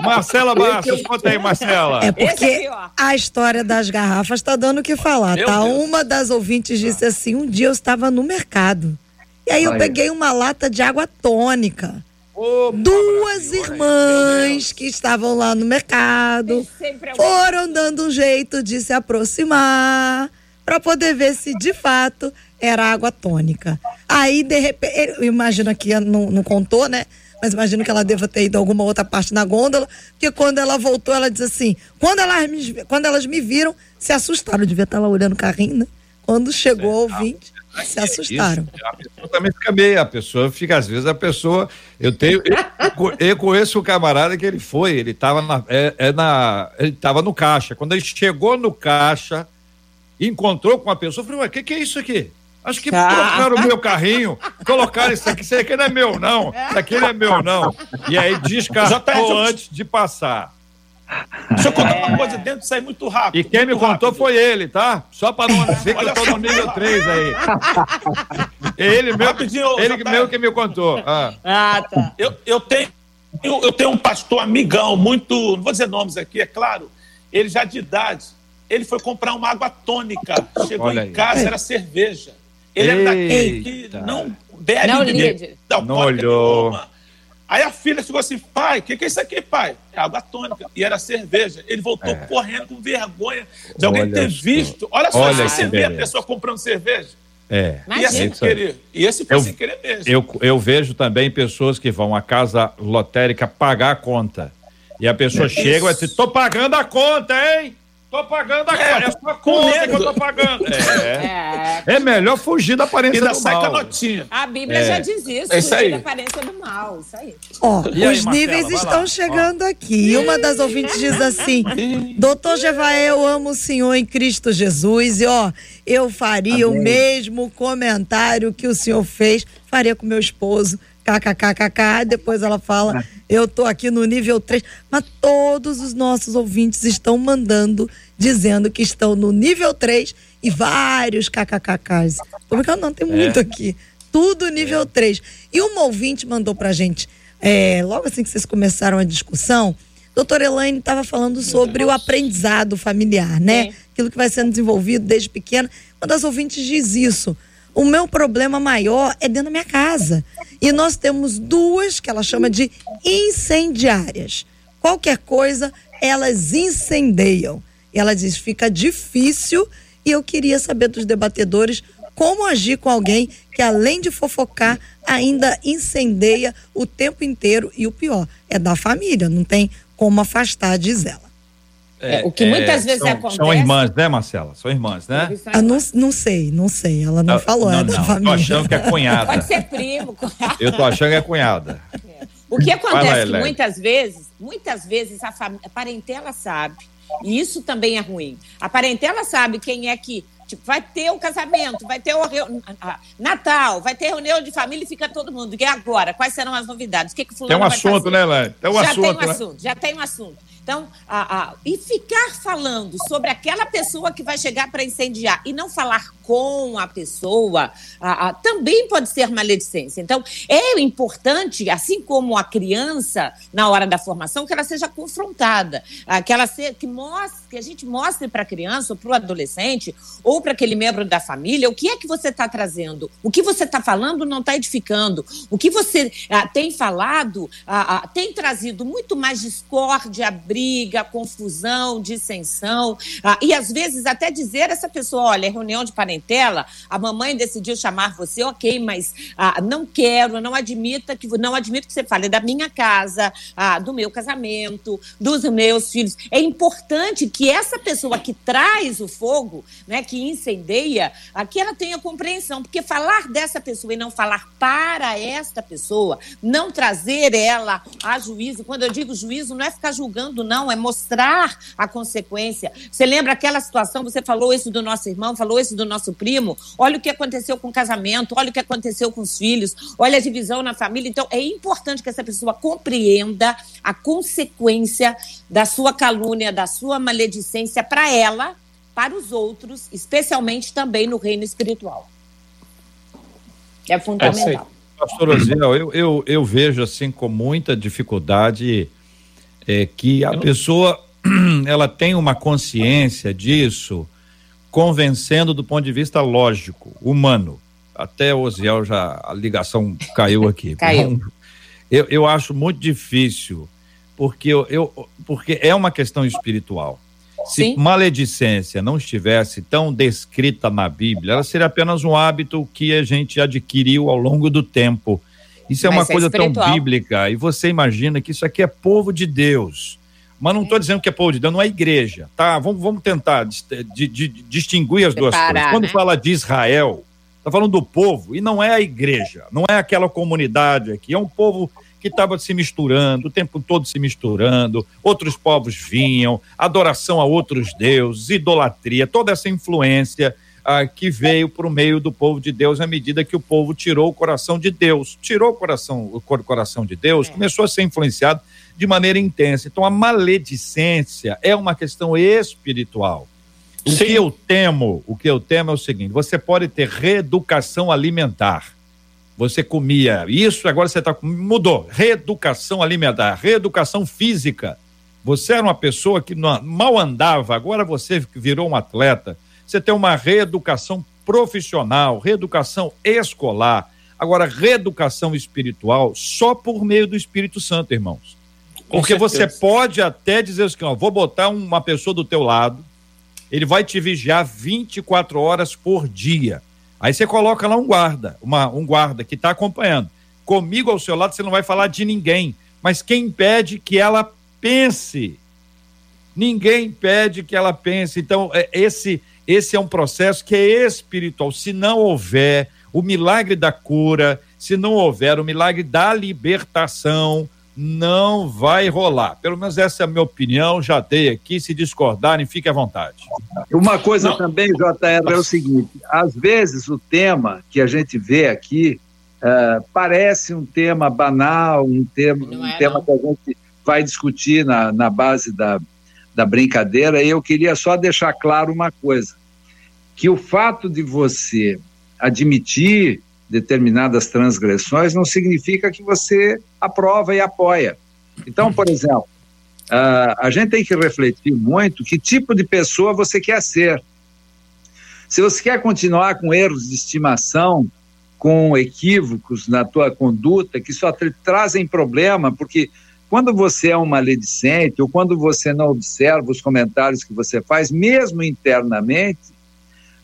Marcela Bastos, conta aí, Marcela. É porque a história das garrafas está dando o que falar, Meu tá? Deus. Uma das ouvintes disse assim: um dia eu estava no mercado. E aí eu peguei uma lata de água tônica. Duas irmãs que estavam lá no mercado foram dando um jeito de se aproximar para poder ver se de fato era água tônica. Aí, de repente, eu imagino que não, não contou, né? Mas imagino que ela deva ter ido a alguma outra parte na gôndola, porque quando ela voltou, ela disse assim: quando elas me, quando elas me viram, se assustaram. Eu devia estar lá olhando o carrinho, né? Quando chegou o ouvinte, se assustaram. Isso, a pessoa também fica meio, a pessoa fica, às vezes, a pessoa. Eu tenho. Eu, eu conheço o camarada que ele foi, ele estava na, é, é na. Ele estava no caixa. Quando ele chegou no caixa, encontrou com uma pessoa, falou, o que, que é isso aqui? Acho que ah. trocaram o meu carrinho, colocaram isso aqui, isso aqui não é meu, não. Isso aqui não é meu, não. E aí descartou antes de passar. Deixa eu contar uma coisa dentro sai muito rápido. E quem me contou rápido. foi ele, tá? Só para não dizer que eu tô no nível 3 aí. Ele mesmo, ele mesmo que me contou. Ah, ah tá. Eu, eu, tenho, eu, eu tenho um pastor amigão, muito. Não vou dizer nomes aqui, é claro. Ele já de idade. Ele foi comprar uma água tônica. Chegou Olha em casa, era cerveja. Ele Eita. é daquele que não bebe. Não, bebe, não, não olhou. Aí a filha chegou assim, pai, o que, que, é isso aqui, pai? É água tônica. E era cerveja. Ele voltou é. correndo com vergonha de alguém Olha ter visto. Olha só, Olha você vê a pessoa comprando cerveja. É. E assim querer. E esse foi eu, sem querer mesmo. Eu, eu vejo também pessoas que vão à casa lotérica pagar a conta. E a pessoa é chega e diz, tô pagando a conta, hein? Tô pagando agora, é, é sua conta que eu tô pagando. É. é. é melhor fugir da aparência do mal. A, notinha. a Bíblia é. já diz isso, é isso fugir aí. da aparência do mal, isso aí. Ó, os aí, níveis estão chegando Ó. aqui. E uma das ouvintes diz assim, doutor Jevaé, eu amo o senhor em Cristo Jesus e ó, eu faria Amém. o mesmo comentário que o senhor fez, faria com meu esposo, kkkk, depois ela fala, eu tô aqui no nível 3, mas todos os nossos ouvintes estão mandando, dizendo que estão no nível 3 e vários kkkks. Porque não tem muito é. aqui. Tudo nível é. 3. E uma ouvinte mandou pra gente, é, logo assim que vocês começaram a discussão, doutora Elaine estava falando sobre o aprendizado familiar, né? É. Aquilo que vai sendo desenvolvido desde pequena. Uma das ouvintes diz isso. O meu problema maior é dentro da minha casa. E nós temos duas que ela chama de incendiárias. Qualquer coisa, elas incendeiam. E ela diz: fica difícil. E eu queria saber dos debatedores como agir com alguém que, além de fofocar, ainda incendeia o tempo inteiro. E o pior, é da família, não tem como afastar, diz ela. É, o que muitas é, vezes são, acontece. São irmãs, né, Marcela? São irmãs, né? Ah, não, não sei, não sei. Ela não, não falou, não, é da não, família. Eu tô achando que é cunhada. Pode ser primo. Eu tô achando que é cunhada. O que acontece lá, que muitas vezes, muitas vezes a, a parentela sabe, e isso também é ruim. A parentela sabe quem é que Tipo, vai ter o casamento, vai ter o Natal, vai ter reunião de família e fica todo mundo. E agora? Quais serão as novidades? O que, que fulano Tem um assunto, fazer? né, Lé? Tem um já assunto, tem um né? assunto, já tem um assunto. Então, a, a, e ficar falando sobre aquela pessoa que vai chegar para incendiar e não falar com a pessoa a, também pode ser maledicência. Então, é importante, assim como a criança, na hora da formação, que ela seja confrontada, que, ela se, que, mostre, que a gente mostre para a criança, ou para o adolescente, ou para aquele membro da família, o que é que você está trazendo, o que você está falando não está edificando, o que você tem falado tem trazido muito mais discórdia, briga, confusão, dissensão, ah, e às vezes até dizer a essa pessoa, olha, é reunião de parentela, a mamãe decidiu chamar você, ok, mas ah, não quero, não admita que não admito que você fale da minha casa, ah, do meu casamento, dos meus filhos. É importante que essa pessoa que traz o fogo, né, que incendeia, que ela tenha compreensão, porque falar dessa pessoa e não falar para esta pessoa, não trazer ela a juízo, quando eu digo juízo, não é ficar julgando, não, é mostrar a consequência. Você lembra aquela situação, você falou isso do nosso irmão, falou isso do nosso primo, olha o que aconteceu com o casamento, olha o que aconteceu com os filhos, olha a divisão na família. Então, é importante que essa pessoa compreenda a consequência da sua calúnia, da sua maledicência para ela, para os outros, especialmente também no reino espiritual. É fundamental. É, Pastor Oziel, eu, eu, eu vejo assim com muita dificuldade é, que a pessoa ela tem uma consciência disso, convencendo do ponto de vista lógico, humano. Até o Oziel já a ligação caiu aqui. caiu. Eu, eu acho muito difícil, porque, eu, eu, porque é uma questão espiritual. Se Sim. maledicência não estivesse tão descrita na Bíblia, ela seria apenas um hábito que a gente adquiriu ao longo do tempo. Isso é Mas uma é coisa espiritual. tão bíblica. E você imagina que isso aqui é povo de Deus. Mas não estou dizendo que é povo de Deus, não é igreja, tá? Vamos, vamos tentar de, de, de distinguir as duas coisas. Quando né? fala de Israel, está falando do povo, e não é a igreja, não é aquela comunidade aqui, é um povo que estava se misturando, o tempo todo se misturando, outros povos vinham, adoração a outros deuses, idolatria, toda essa influência ah, que veio para o meio do povo de Deus à medida que o povo tirou o coração de Deus. Tirou o coração, o coração de Deus, é. começou a ser influenciado de maneira intensa. Então, a maledicência é uma questão espiritual. O Sim. que eu temo, o que eu temo é o seguinte: você pode ter reeducação alimentar. Você comia isso, agora você está mudou. Reeducação alimentar, reeducação física. Você era uma pessoa que não, mal andava, agora você virou um atleta você tem uma reeducação profissional, reeducação escolar, agora reeducação espiritual só por meio do Espírito Santo, irmãos. Porque você pode até dizer assim, ó, vou botar uma pessoa do teu lado, ele vai te vigiar 24 horas por dia. Aí você coloca lá um guarda, uma, um guarda que está acompanhando. Comigo ao seu lado você não vai falar de ninguém, mas quem impede que ela pense? Ninguém impede que ela pense. Então, é, esse esse é um processo que é espiritual. Se não houver o milagre da cura, se não houver o milagre da libertação, não vai rolar. Pelo menos essa é a minha opinião, já dei aqui. Se discordarem, fique à vontade. Uma coisa não. também, JR, é o seguinte: às vezes o tema que a gente vê aqui uh, parece um tema banal, um tema, um é, tema que a gente vai discutir na, na base da, da brincadeira, e eu queria só deixar claro uma coisa: que o fato de você admitir determinadas transgressões, não significa que você aprova e apoia. Então, por exemplo, uh, a gente tem que refletir muito que tipo de pessoa você quer ser. Se você quer continuar com erros de estimação, com equívocos na tua conduta, que só trazem problema, porque quando você é um maledicente ou quando você não observa os comentários que você faz, mesmo internamente,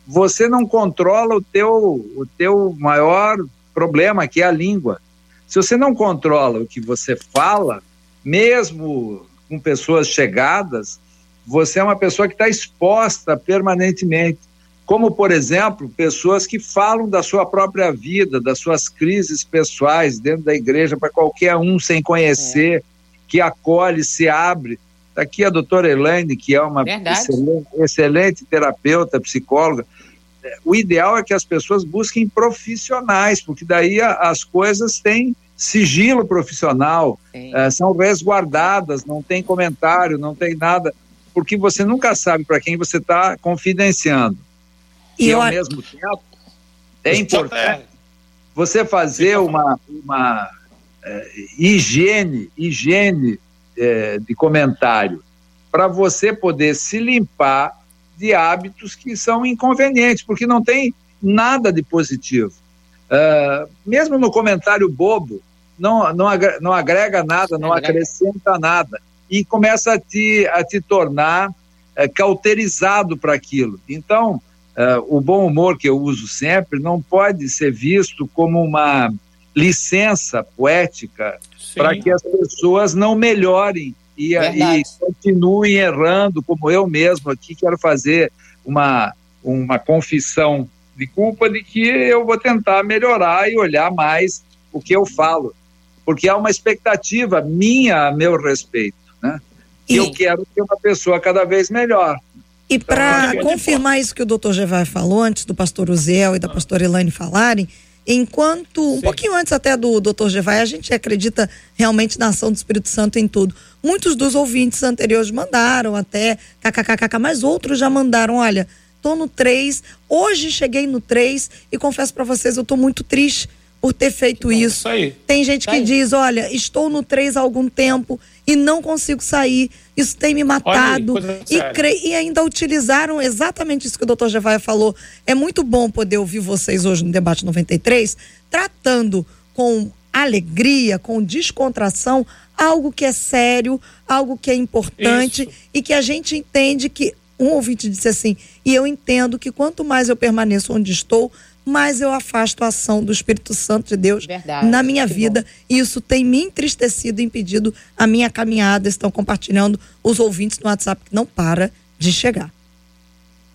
você não controla o teu, o teu maior problema, que é a língua. Se você não controla o que você fala, mesmo com pessoas chegadas, você é uma pessoa que está exposta permanentemente. Como, por exemplo, pessoas que falam da sua própria vida, das suas crises pessoais dentro da igreja para qualquer um sem conhecer, é. que acolhe, se abre. Está aqui a doutora Elaine, que é uma excelente, excelente terapeuta, psicóloga. O ideal é que as pessoas busquem profissionais, porque daí as coisas têm sigilo profissional, é, são resguardadas, não tem comentário, não tem nada, porque você nunca sabe para quem você está confidenciando. E, e ao mesmo tempo, é importante você fazer uma, uma é, higiene, higiene é, de comentário, para você poder se limpar de hábitos que são inconvenientes, porque não tem nada de positivo. Uh, mesmo no comentário bobo, não, não, agrega, não agrega nada, não acrescenta nada. E começa a te, a te tornar uh, cauterizado para aquilo. Então, uh, o bom humor que eu uso sempre não pode ser visto como uma licença poética para que as pessoas não melhorem e, e continuem errando, como eu mesmo aqui quero fazer uma, uma confissão de culpa de que eu vou tentar melhorar e olhar mais o que eu falo, porque há uma expectativa minha a meu respeito, né? E eu quero ser uma pessoa cada vez melhor. E para então, confirmar isso que o doutor Gevai falou, antes do pastor Uziel e da pastora Elaine falarem, enquanto, Sim. um pouquinho antes até do doutor Gevai, a gente acredita realmente na ação do Espírito Santo em tudo. Muitos dos ouvintes anteriores mandaram até kkkk, mas outros já mandaram, olha, tô no 3, hoje cheguei no 3 e confesso para vocês, eu tô muito triste por ter feito isso. isso Tem gente que diz, olha, estou no 3 há algum tempo e não consigo sair. Isso tem me matado. Aí, e, cre... e, ainda utilizaram exatamente isso que o doutor Jevaia falou. É muito bom poder ouvir vocês hoje no Debate 93, tratando com alegria, com descontração, algo que é sério, algo que é importante isso. e que a gente entende que. Um ouvinte disse assim, e eu entendo que quanto mais eu permaneço onde estou, mais eu afasto a ação do Espírito Santo de Deus Verdade, na minha vida. Bom. E isso tem me entristecido e impedido a minha caminhada. Estão compartilhando os ouvintes no WhatsApp que não para de chegar.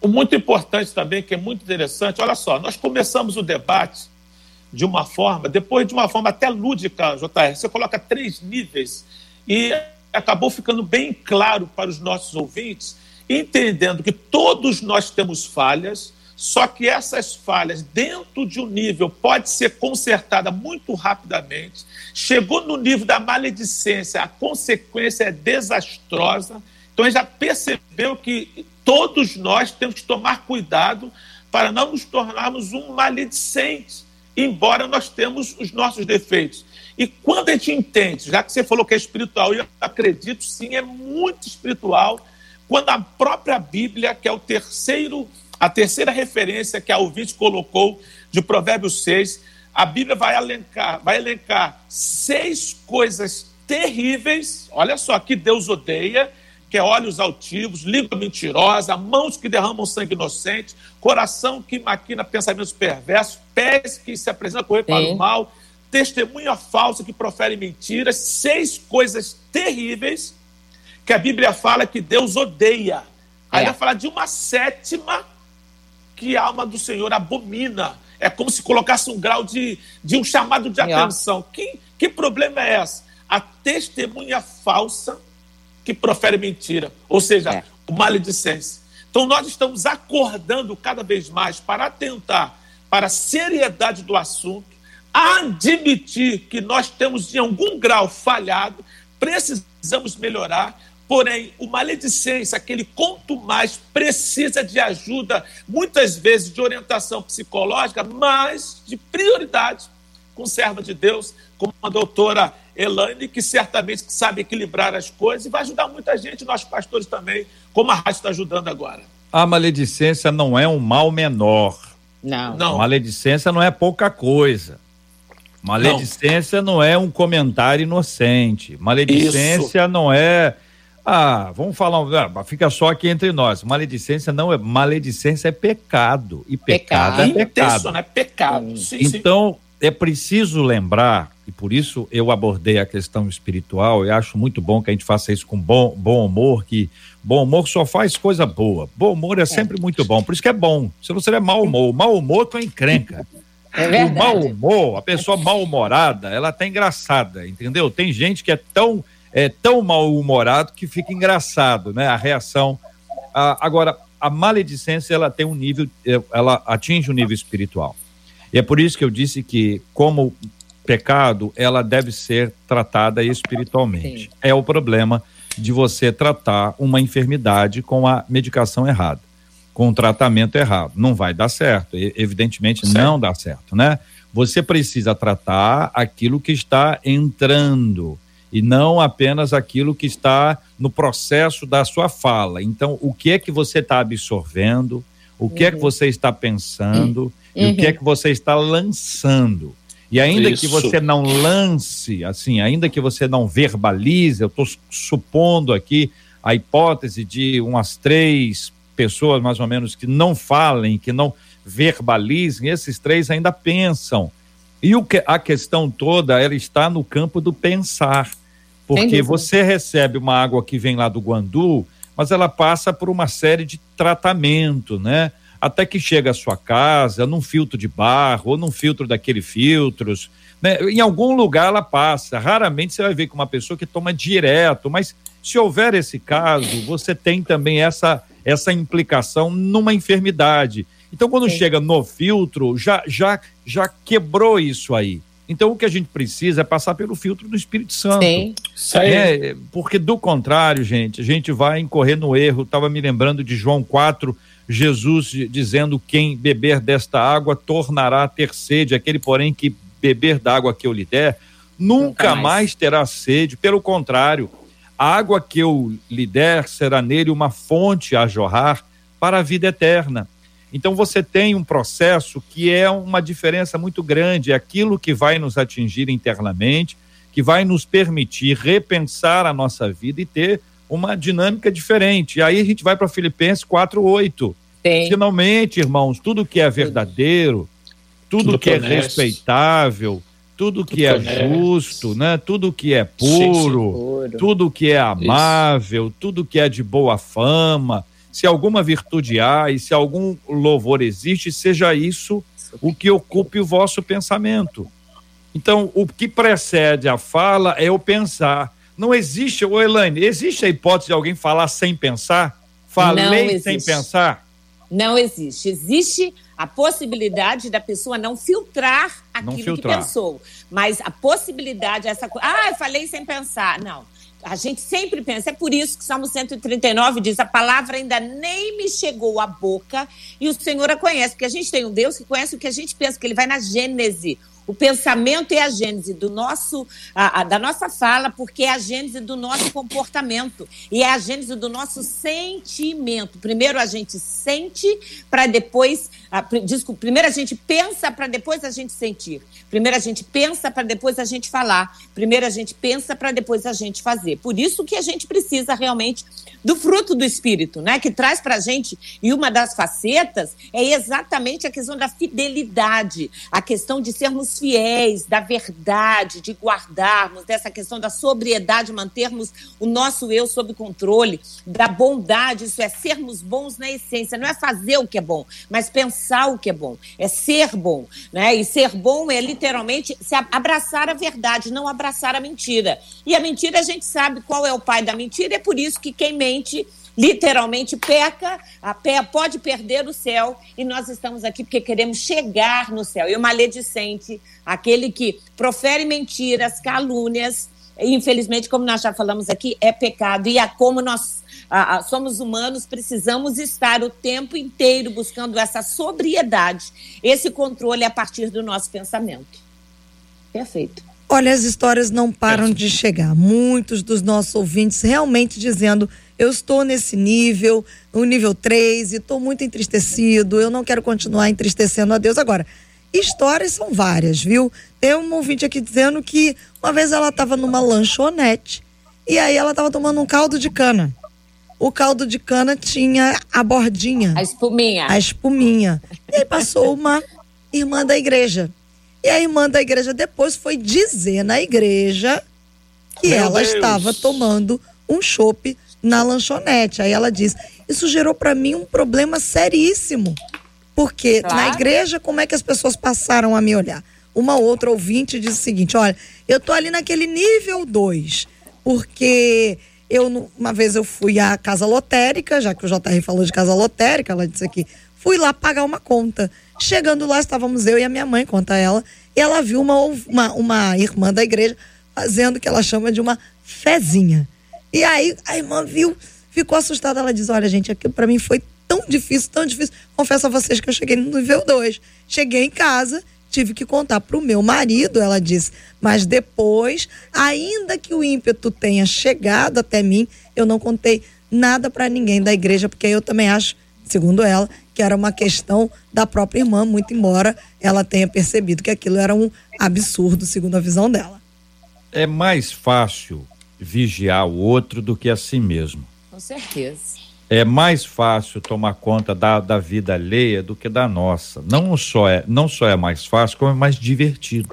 O muito importante também, que é muito interessante, olha só, nós começamos o debate de uma forma, depois de uma forma até lúdica, JR, você coloca três níveis e acabou ficando bem claro para os nossos ouvintes, entendendo que todos nós temos falhas, só que essas falhas, dentro de um nível, pode ser consertada muito rapidamente. Chegou no nível da maledicência, a consequência é desastrosa. Então, ele já percebeu que todos nós temos que tomar cuidado para não nos tornarmos um maledicente, embora nós temos os nossos defeitos. E quando a gente entende, já que você falou que é espiritual, eu acredito sim, é muito espiritual, quando a própria Bíblia, que é o terceiro a terceira referência que a ouvinte colocou de Provérbios 6, a Bíblia vai elencar, vai elencar seis coisas terríveis, olha só, que Deus odeia, que é olhos altivos, língua mentirosa, mãos que derramam sangue inocente, coração que maquina pensamentos perversos, pés que se apresentam correr para o mal, testemunha falsa que profere mentiras, seis coisas terríveis que a Bíblia fala que Deus odeia. Aí é. vai falar de uma sétima que a alma do Senhor abomina. É como se colocasse um grau de, de um chamado de atenção. Que, que problema é esse? A testemunha falsa que profere mentira, ou seja, é. o maledicência. Então nós estamos acordando cada vez mais para atentar para a seriedade do assunto, admitir que nós temos em algum grau falhado, precisamos melhorar, Porém, o maledicência, aquele quanto mais precisa de ajuda, muitas vezes de orientação psicológica, mas de prioridade com serva de Deus, como a doutora Elaine, que certamente sabe equilibrar as coisas e vai ajudar muita gente, nós pastores também, como a rádio está ajudando agora. A maledicência não é um mal menor. Não. não. Maledicência não é pouca coisa. Maledicência não, não é um comentário inocente. Maledicência Isso. não é. Ah, vamos falar. Ah, fica só aqui entre nós. Maledicência não é. Maledicência é pecado. E pecado, pecado. é pecado. Isso, é pecado. Sim, então, sim. é preciso lembrar, e por isso eu abordei a questão espiritual. Eu acho muito bom que a gente faça isso com bom, bom humor, que Bom humor só faz coisa boa. Bom humor é sempre é. muito bom. Por isso que é bom. Se não seria mau humor. Mau humor, tu é encrenca. É verdade. O mau humor, a pessoa mal-humorada, ela tá engraçada, entendeu? Tem gente que é tão, é tão mal-humorado que fica engraçado, né? A reação. agora, a maledicência, ela tem um nível, é, ela atinge um nível espiritual. E é por isso que eu disse que, como pecado, ela deve ser tratada espiritualmente. Sim. É o problema de você tratar uma enfermidade com a medicação errada, com o tratamento errado. Não vai dar certo, evidentemente certo. não dá certo, né? Você precisa tratar aquilo que está entrando e não apenas aquilo que está no processo da sua fala. Então, o que é que você está absorvendo, o que uhum. é que uhum. você está pensando uhum. e o que é uhum. que você está lançando. E ainda Isso. que você não lance, assim, ainda que você não verbalize, eu estou supondo aqui a hipótese de umas três pessoas, mais ou menos, que não falem, que não verbalizem, esses três ainda pensam. E o que, a questão toda, ela está no campo do pensar. Porque você recebe uma água que vem lá do Guandu, mas ela passa por uma série de tratamento, né? até que chega à sua casa, num filtro de barro ou num filtro daquele filtros. Né? Em algum lugar ela passa. Raramente você vai ver com uma pessoa que toma direto, mas se houver esse caso, você tem também essa, essa implicação numa enfermidade. Então, quando Sim. chega no filtro, já, já, já quebrou isso aí. Então, o que a gente precisa é passar pelo filtro do Espírito Santo. Sim. É, porque, do contrário, gente, a gente vai incorrer no erro. Estava me lembrando de João 4, Jesus dizendo: Quem beber desta água tornará a ter sede, aquele, porém, que beber da água que eu lhe der, nunca, nunca mais. mais terá sede. Pelo contrário, a água que eu lhe der será nele uma fonte a jorrar para a vida eterna. Então você tem um processo que é uma diferença muito grande, é aquilo que vai nos atingir internamente, que vai nos permitir repensar a nossa vida e ter uma dinâmica diferente. E aí a gente vai para Filipenses 4:8. Finalmente, irmãos, tudo que é verdadeiro, tudo, tudo que é respeitável, tudo que é justo, né? Tudo que é puro, tudo que é amável, isso. tudo que é de boa fama, se alguma virtude há e se algum louvor existe, seja isso o que ocupe o vosso pensamento. Então, o que precede a fala é o pensar. Não existe, ô Elaine, existe a hipótese de alguém falar sem pensar? Falei sem pensar? Não existe. Existe a possibilidade da pessoa não filtrar aquilo não filtrar. que pensou. Mas a possibilidade, essa coisa. Ah, eu falei sem pensar. Não. A gente sempre pensa, é por isso que Salmo 139 diz: a palavra ainda nem me chegou à boca e o Senhor a conhece, porque a gente tem um Deus que conhece o que a gente pensa, que ele vai na Gênese. O pensamento é a gênese do nosso, a, a, da nossa fala, porque é a gênese do nosso comportamento e é a gênese do nosso sentimento. Primeiro a gente sente para depois, a, desculpa, primeiro a gente pensa para depois a gente sentir. Primeiro a gente pensa para depois a gente falar. Primeiro a gente pensa para depois a gente fazer. Por isso que a gente precisa realmente do fruto do espírito, né? Que traz para a gente e uma das facetas é exatamente a questão da fidelidade, a questão de sermos fiéis, da verdade, de guardarmos, dessa questão da sobriedade, mantermos o nosso eu sob controle, da bondade, isso é sermos bons na essência, não é fazer o que é bom, mas pensar o que é bom, é ser bom, né? E ser bom é literalmente se abraçar a verdade, não abraçar a mentira. E a mentira a gente sabe qual é o pai da mentira, é por isso que quem mente literalmente peca, a pé pode perder o céu e nós estamos aqui porque queremos chegar no céu. E o maledicente, aquele que profere mentiras, calúnias, infelizmente, como nós já falamos aqui, é pecado. E é como nós somos humanos, precisamos estar o tempo inteiro buscando essa sobriedade, esse controle a partir do nosso pensamento. Perfeito. Olha, as histórias não param de chegar. Muitos dos nossos ouvintes realmente dizendo: eu estou nesse nível, no nível 3, e estou muito entristecido, eu não quero continuar entristecendo a Deus. Agora, histórias são várias, viu? Tem um ouvinte aqui dizendo que uma vez ela estava numa lanchonete e aí ela estava tomando um caldo de cana. O caldo de cana tinha a bordinha. A espuminha. A espuminha. E aí passou uma irmã da igreja e a irmã da igreja depois foi dizer na igreja que Meu ela Deus. estava tomando um chope na lanchonete. Aí ela diz: Isso gerou para mim um problema seríssimo. Porque claro. na igreja, como é que as pessoas passaram a me olhar? Uma outra ouvinte disse o seguinte: Olha, eu tô ali naquele nível 2, porque eu, uma vez eu fui à casa lotérica, já que o JR falou de casa lotérica, ela disse aqui, fui lá pagar uma conta. Chegando lá, estávamos eu e a minha mãe, conta ela, e ela viu uma, uma, uma irmã da igreja fazendo o que ela chama de uma fezinha. E aí a irmã viu, ficou assustada. Ela diz: Olha, gente, aquilo para mim foi tão difícil, tão difícil. Confesso a vocês que eu cheguei no nível 2. Cheguei em casa, tive que contar para o meu marido, ela disse. Mas depois, ainda que o ímpeto tenha chegado até mim, eu não contei nada para ninguém da igreja, porque eu também acho, segundo ela, que era uma questão da própria irmã, muito embora ela tenha percebido que aquilo era um absurdo, segundo a visão dela. É mais fácil vigiar o outro do que a si mesmo. Com certeza. É mais fácil tomar conta da, da vida alheia do que da nossa. Não só, é, não só é mais fácil, como é mais divertido.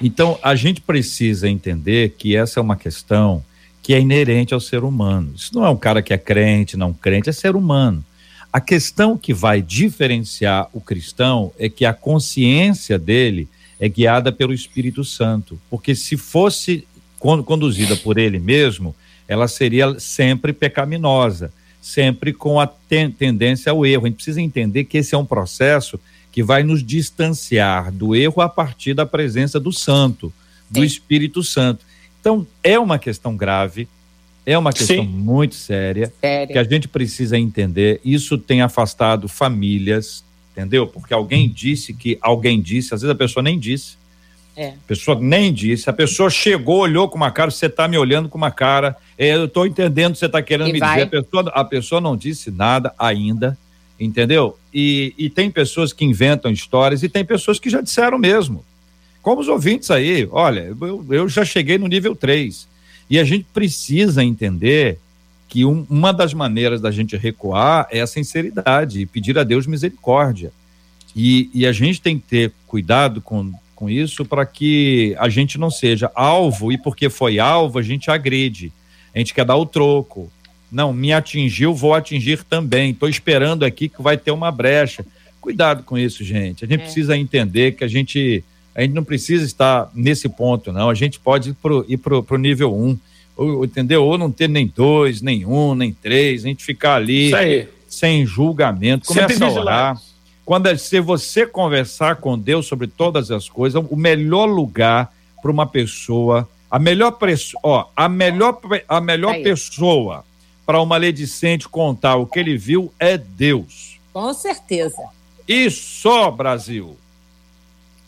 Então, a gente precisa entender que essa é uma questão que é inerente ao ser humano. Isso não é um cara que é crente, não crente, é ser humano. A questão que vai diferenciar o cristão é que a consciência dele é guiada pelo Espírito Santo, porque se fosse conduzida por ele mesmo, ela seria sempre pecaminosa, sempre com a ten tendência ao erro. A gente precisa entender que esse é um processo que vai nos distanciar do erro a partir da presença do Santo, do Sim. Espírito Santo. Então, é uma questão grave, é uma questão Sim. muito séria, séria, que a gente precisa entender. Isso tem afastado famílias, entendeu? Porque alguém disse que alguém disse, às vezes a pessoa nem disse. É. A pessoa nem disse, a pessoa chegou, olhou com uma cara, você está me olhando com uma cara, é, eu estou entendendo o que você está querendo e me vai. dizer. A pessoa, a pessoa não disse nada ainda, entendeu? E, e tem pessoas que inventam histórias e tem pessoas que já disseram mesmo. Como os ouvintes aí, olha, eu, eu já cheguei no nível 3 e a gente precisa entender que um, uma das maneiras da gente recuar é a sinceridade e pedir a Deus misericórdia. E, e a gente tem que ter cuidado com, com isso para que a gente não seja alvo e porque foi alvo a gente agride. A gente quer dar o troco. Não, me atingiu, vou atingir também. Estou esperando aqui que vai ter uma brecha. Cuidado com isso, gente. A gente é. precisa entender que a gente a gente não precisa estar nesse ponto, não. A gente pode ir para o nível 1, um, ou, entendeu? Ou não ter nem dois, nem um, nem três, a gente ficar ali sem julgamento, começa a orar. Quando é, se você conversar com Deus sobre todas as coisas, o melhor lugar para uma pessoa, a melhor, ó, a melhor, a melhor pessoa para uma maledicente contar o que ele viu é Deus. Com certeza. E só Brasil.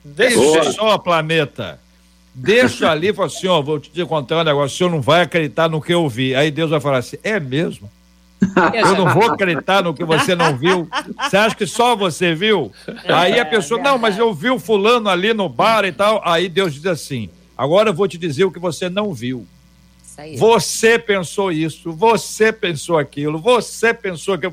Deixa só, planeta. Deixa ali e fala assim: ó, vou te contar um negócio, o senhor não vai acreditar no que eu vi. Aí Deus vai falar assim: é mesmo? Eu não vou acreditar no que você não viu. Você acha que só você viu? Aí a pessoa, não, mas eu vi o fulano ali no bar e tal. Aí Deus diz assim: agora eu vou te dizer o que você não viu. Você pensou isso, você pensou aquilo, você pensou aquilo.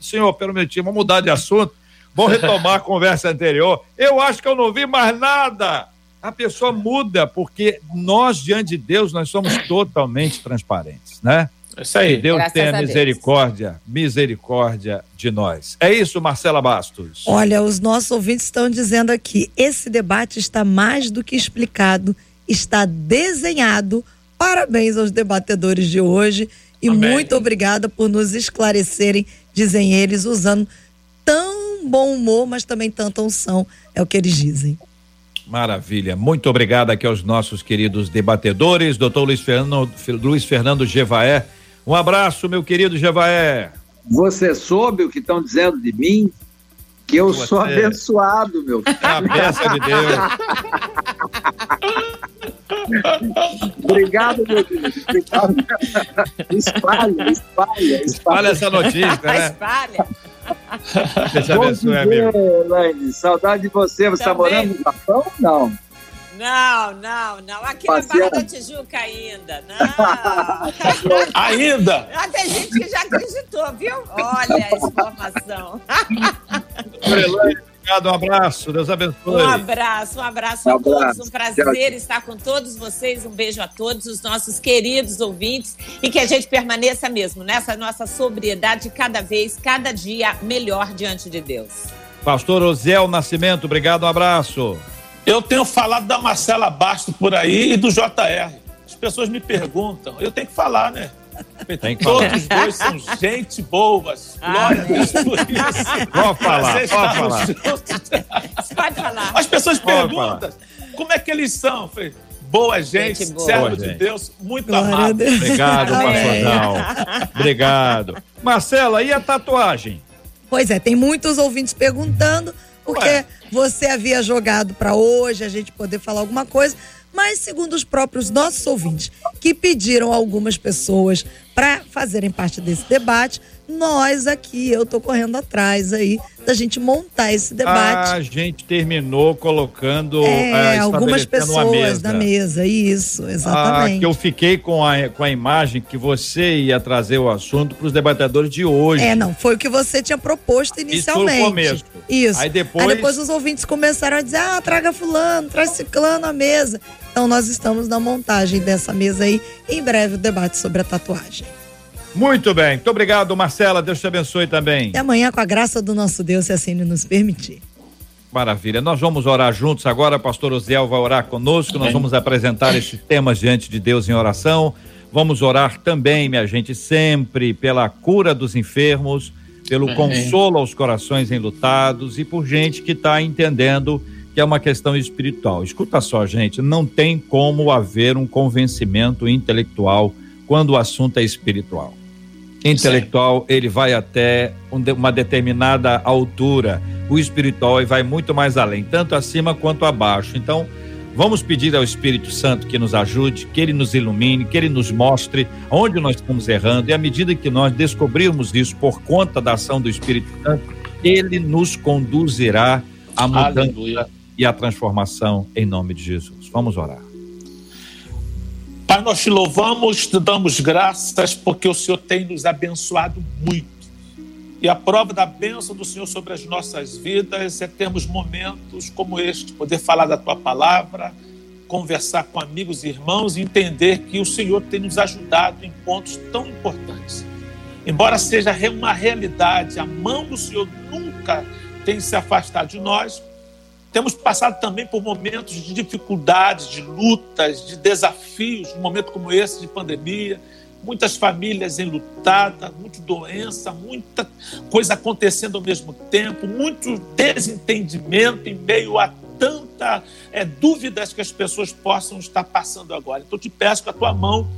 Senhor, permitir, vamos mudar de assunto. Vamos retomar a conversa anterior. Eu acho que eu não vi mais nada. A pessoa muda, porque nós, diante de Deus, nós somos totalmente transparentes, né? É isso aí. Que Deus Graças tenha misericórdia, Deus. misericórdia de nós. É isso, Marcela Bastos. Olha, os nossos ouvintes estão dizendo aqui: esse debate está mais do que explicado, está desenhado. Parabéns aos debatedores de hoje e Amém. muito obrigada por nos esclarecerem, dizem eles, usando tão bom humor, mas também tanta unção, é o que eles dizem. Maravilha. Muito obrigado aqui aos nossos queridos debatedores, doutor Luiz Fernando, Luiz Fernando Gevaé. Um abraço, meu querido Gevaé. Você soube o que estão dizendo de mim? Que eu Você... sou abençoado, meu filho. É a peça de Deus. Obrigado, meu Deus. Espalha, espalha, espalha. essa notícia, né? Espalha. Deixa eu ver, amigo. Elaine, saudade de você. Você está morando no Japão ou não? Não, não, não. Aqui na Barra da Tijuca ainda. Não. ainda? Já tem gente que já acreditou, viu? Olha a informação. Obrigado, um abraço, Deus abençoe. Um abraço, um abraço um a todos, um prazer estar com todos vocês, um beijo a todos os nossos queridos ouvintes e que a gente permaneça mesmo nessa nossa sobriedade cada vez, cada dia melhor diante de Deus. Pastor Osiel Nascimento, obrigado, um abraço. Eu tenho falado da Marcela Basto por aí e do JR. As pessoas me perguntam, eu tenho que falar, né? Tem que Todos os dois são gente boas. Glória a Deus por isso. Pode falar, pode falar. Pode falar. As pessoas pode perguntam falar. como é que eles são. Falei, boa gente, gente boa. servo de Deus, muito Glória amado. Obrigado, pastorzão. Obrigado. Marcela, e a tatuagem? Pois é, tem muitos ouvintes perguntando porque Ué. você havia jogado para hoje a gente poder falar alguma coisa, mas segundo os próprios nossos ouvintes, que pediram algumas pessoas para fazerem parte desse debate, nós aqui, eu tô correndo atrás aí da gente montar esse debate. A gente terminou colocando é, uh, algumas pessoas mesa. da mesa, isso, exatamente. Ah, que eu fiquei com a, com a imagem que você ia trazer o assunto para os debatedores de hoje. É, não, foi o que você tinha proposto inicialmente. Isso foi o começo. Isso. Aí depois... Aí depois os ouvintes começaram a dizer, ah, traga fulano, traz ciclano à mesa. Então nós estamos na montagem dessa mesa aí, em breve o debate sobre a tatuagem. Muito bem. Muito obrigado, Marcela. Deus te abençoe também. E amanhã, com a graça do nosso Deus, se assim nos permitir. Maravilha. Nós vamos orar juntos agora. Pastor Oziel vai orar conosco. Amém. Nós vamos apresentar esses temas diante de Deus em oração. Vamos orar também, minha gente, sempre pela cura dos enfermos, pelo Amém. consolo aos corações enlutados e por gente que está entendendo que é uma questão espiritual. Escuta só, gente, não tem como haver um convencimento intelectual quando o assunto é espiritual intelectual ele vai até uma determinada altura, o espiritual vai muito mais além, tanto acima quanto abaixo. Então, vamos pedir ao Espírito Santo que nos ajude, que ele nos ilumine, que ele nos mostre onde nós estamos errando, e à medida que nós descobrirmos isso por conta da ação do Espírito Santo, ele nos conduzirá à mudança Aleluia. E à transformação em nome de Jesus. Vamos orar. Pai, nós te louvamos, te damos graças porque o Senhor tem nos abençoado muito. E a prova da bênção do Senhor sobre as nossas vidas é termos momentos como este, poder falar da tua palavra, conversar com amigos e irmãos e entender que o Senhor tem nos ajudado em pontos tão importantes. Embora seja uma realidade, a mão do Senhor nunca tem se afastado de nós, temos passado também por momentos de dificuldades, de lutas, de desafios, um momento como esse de pandemia, muitas famílias enlutadas, muita doença, muita coisa acontecendo ao mesmo tempo, muito desentendimento em meio a tanta é, dúvidas que as pessoas possam estar passando agora. Então, te peço que a tua mão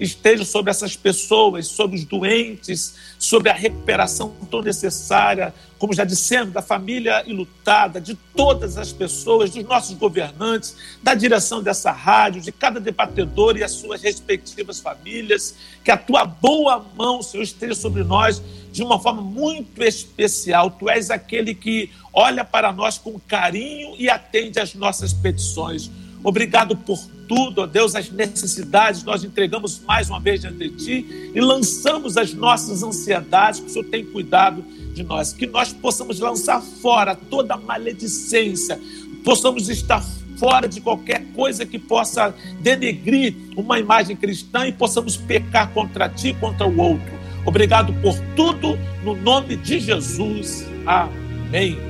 esteja sobre essas pessoas, sobre os doentes, sobre a recuperação tão necessária, como já dissemos, da família ilutada, de todas as pessoas, dos nossos governantes, da direção dessa rádio, de cada debatedor e as suas respectivas famílias. Que a tua boa mão, Senhor, esteja sobre nós de uma forma muito especial. Tu és aquele que olha para nós com carinho e atende às nossas petições. Obrigado por tudo, ó Deus, as necessidades, nós entregamos mais uma vez diante de Ti e lançamos as nossas ansiedades, que o Senhor tem cuidado de nós. Que nós possamos lançar fora toda maledicência, possamos estar fora de qualquer coisa que possa denegrir uma imagem cristã e possamos pecar contra Ti contra o outro. Obrigado por tudo, no nome de Jesus. Amém.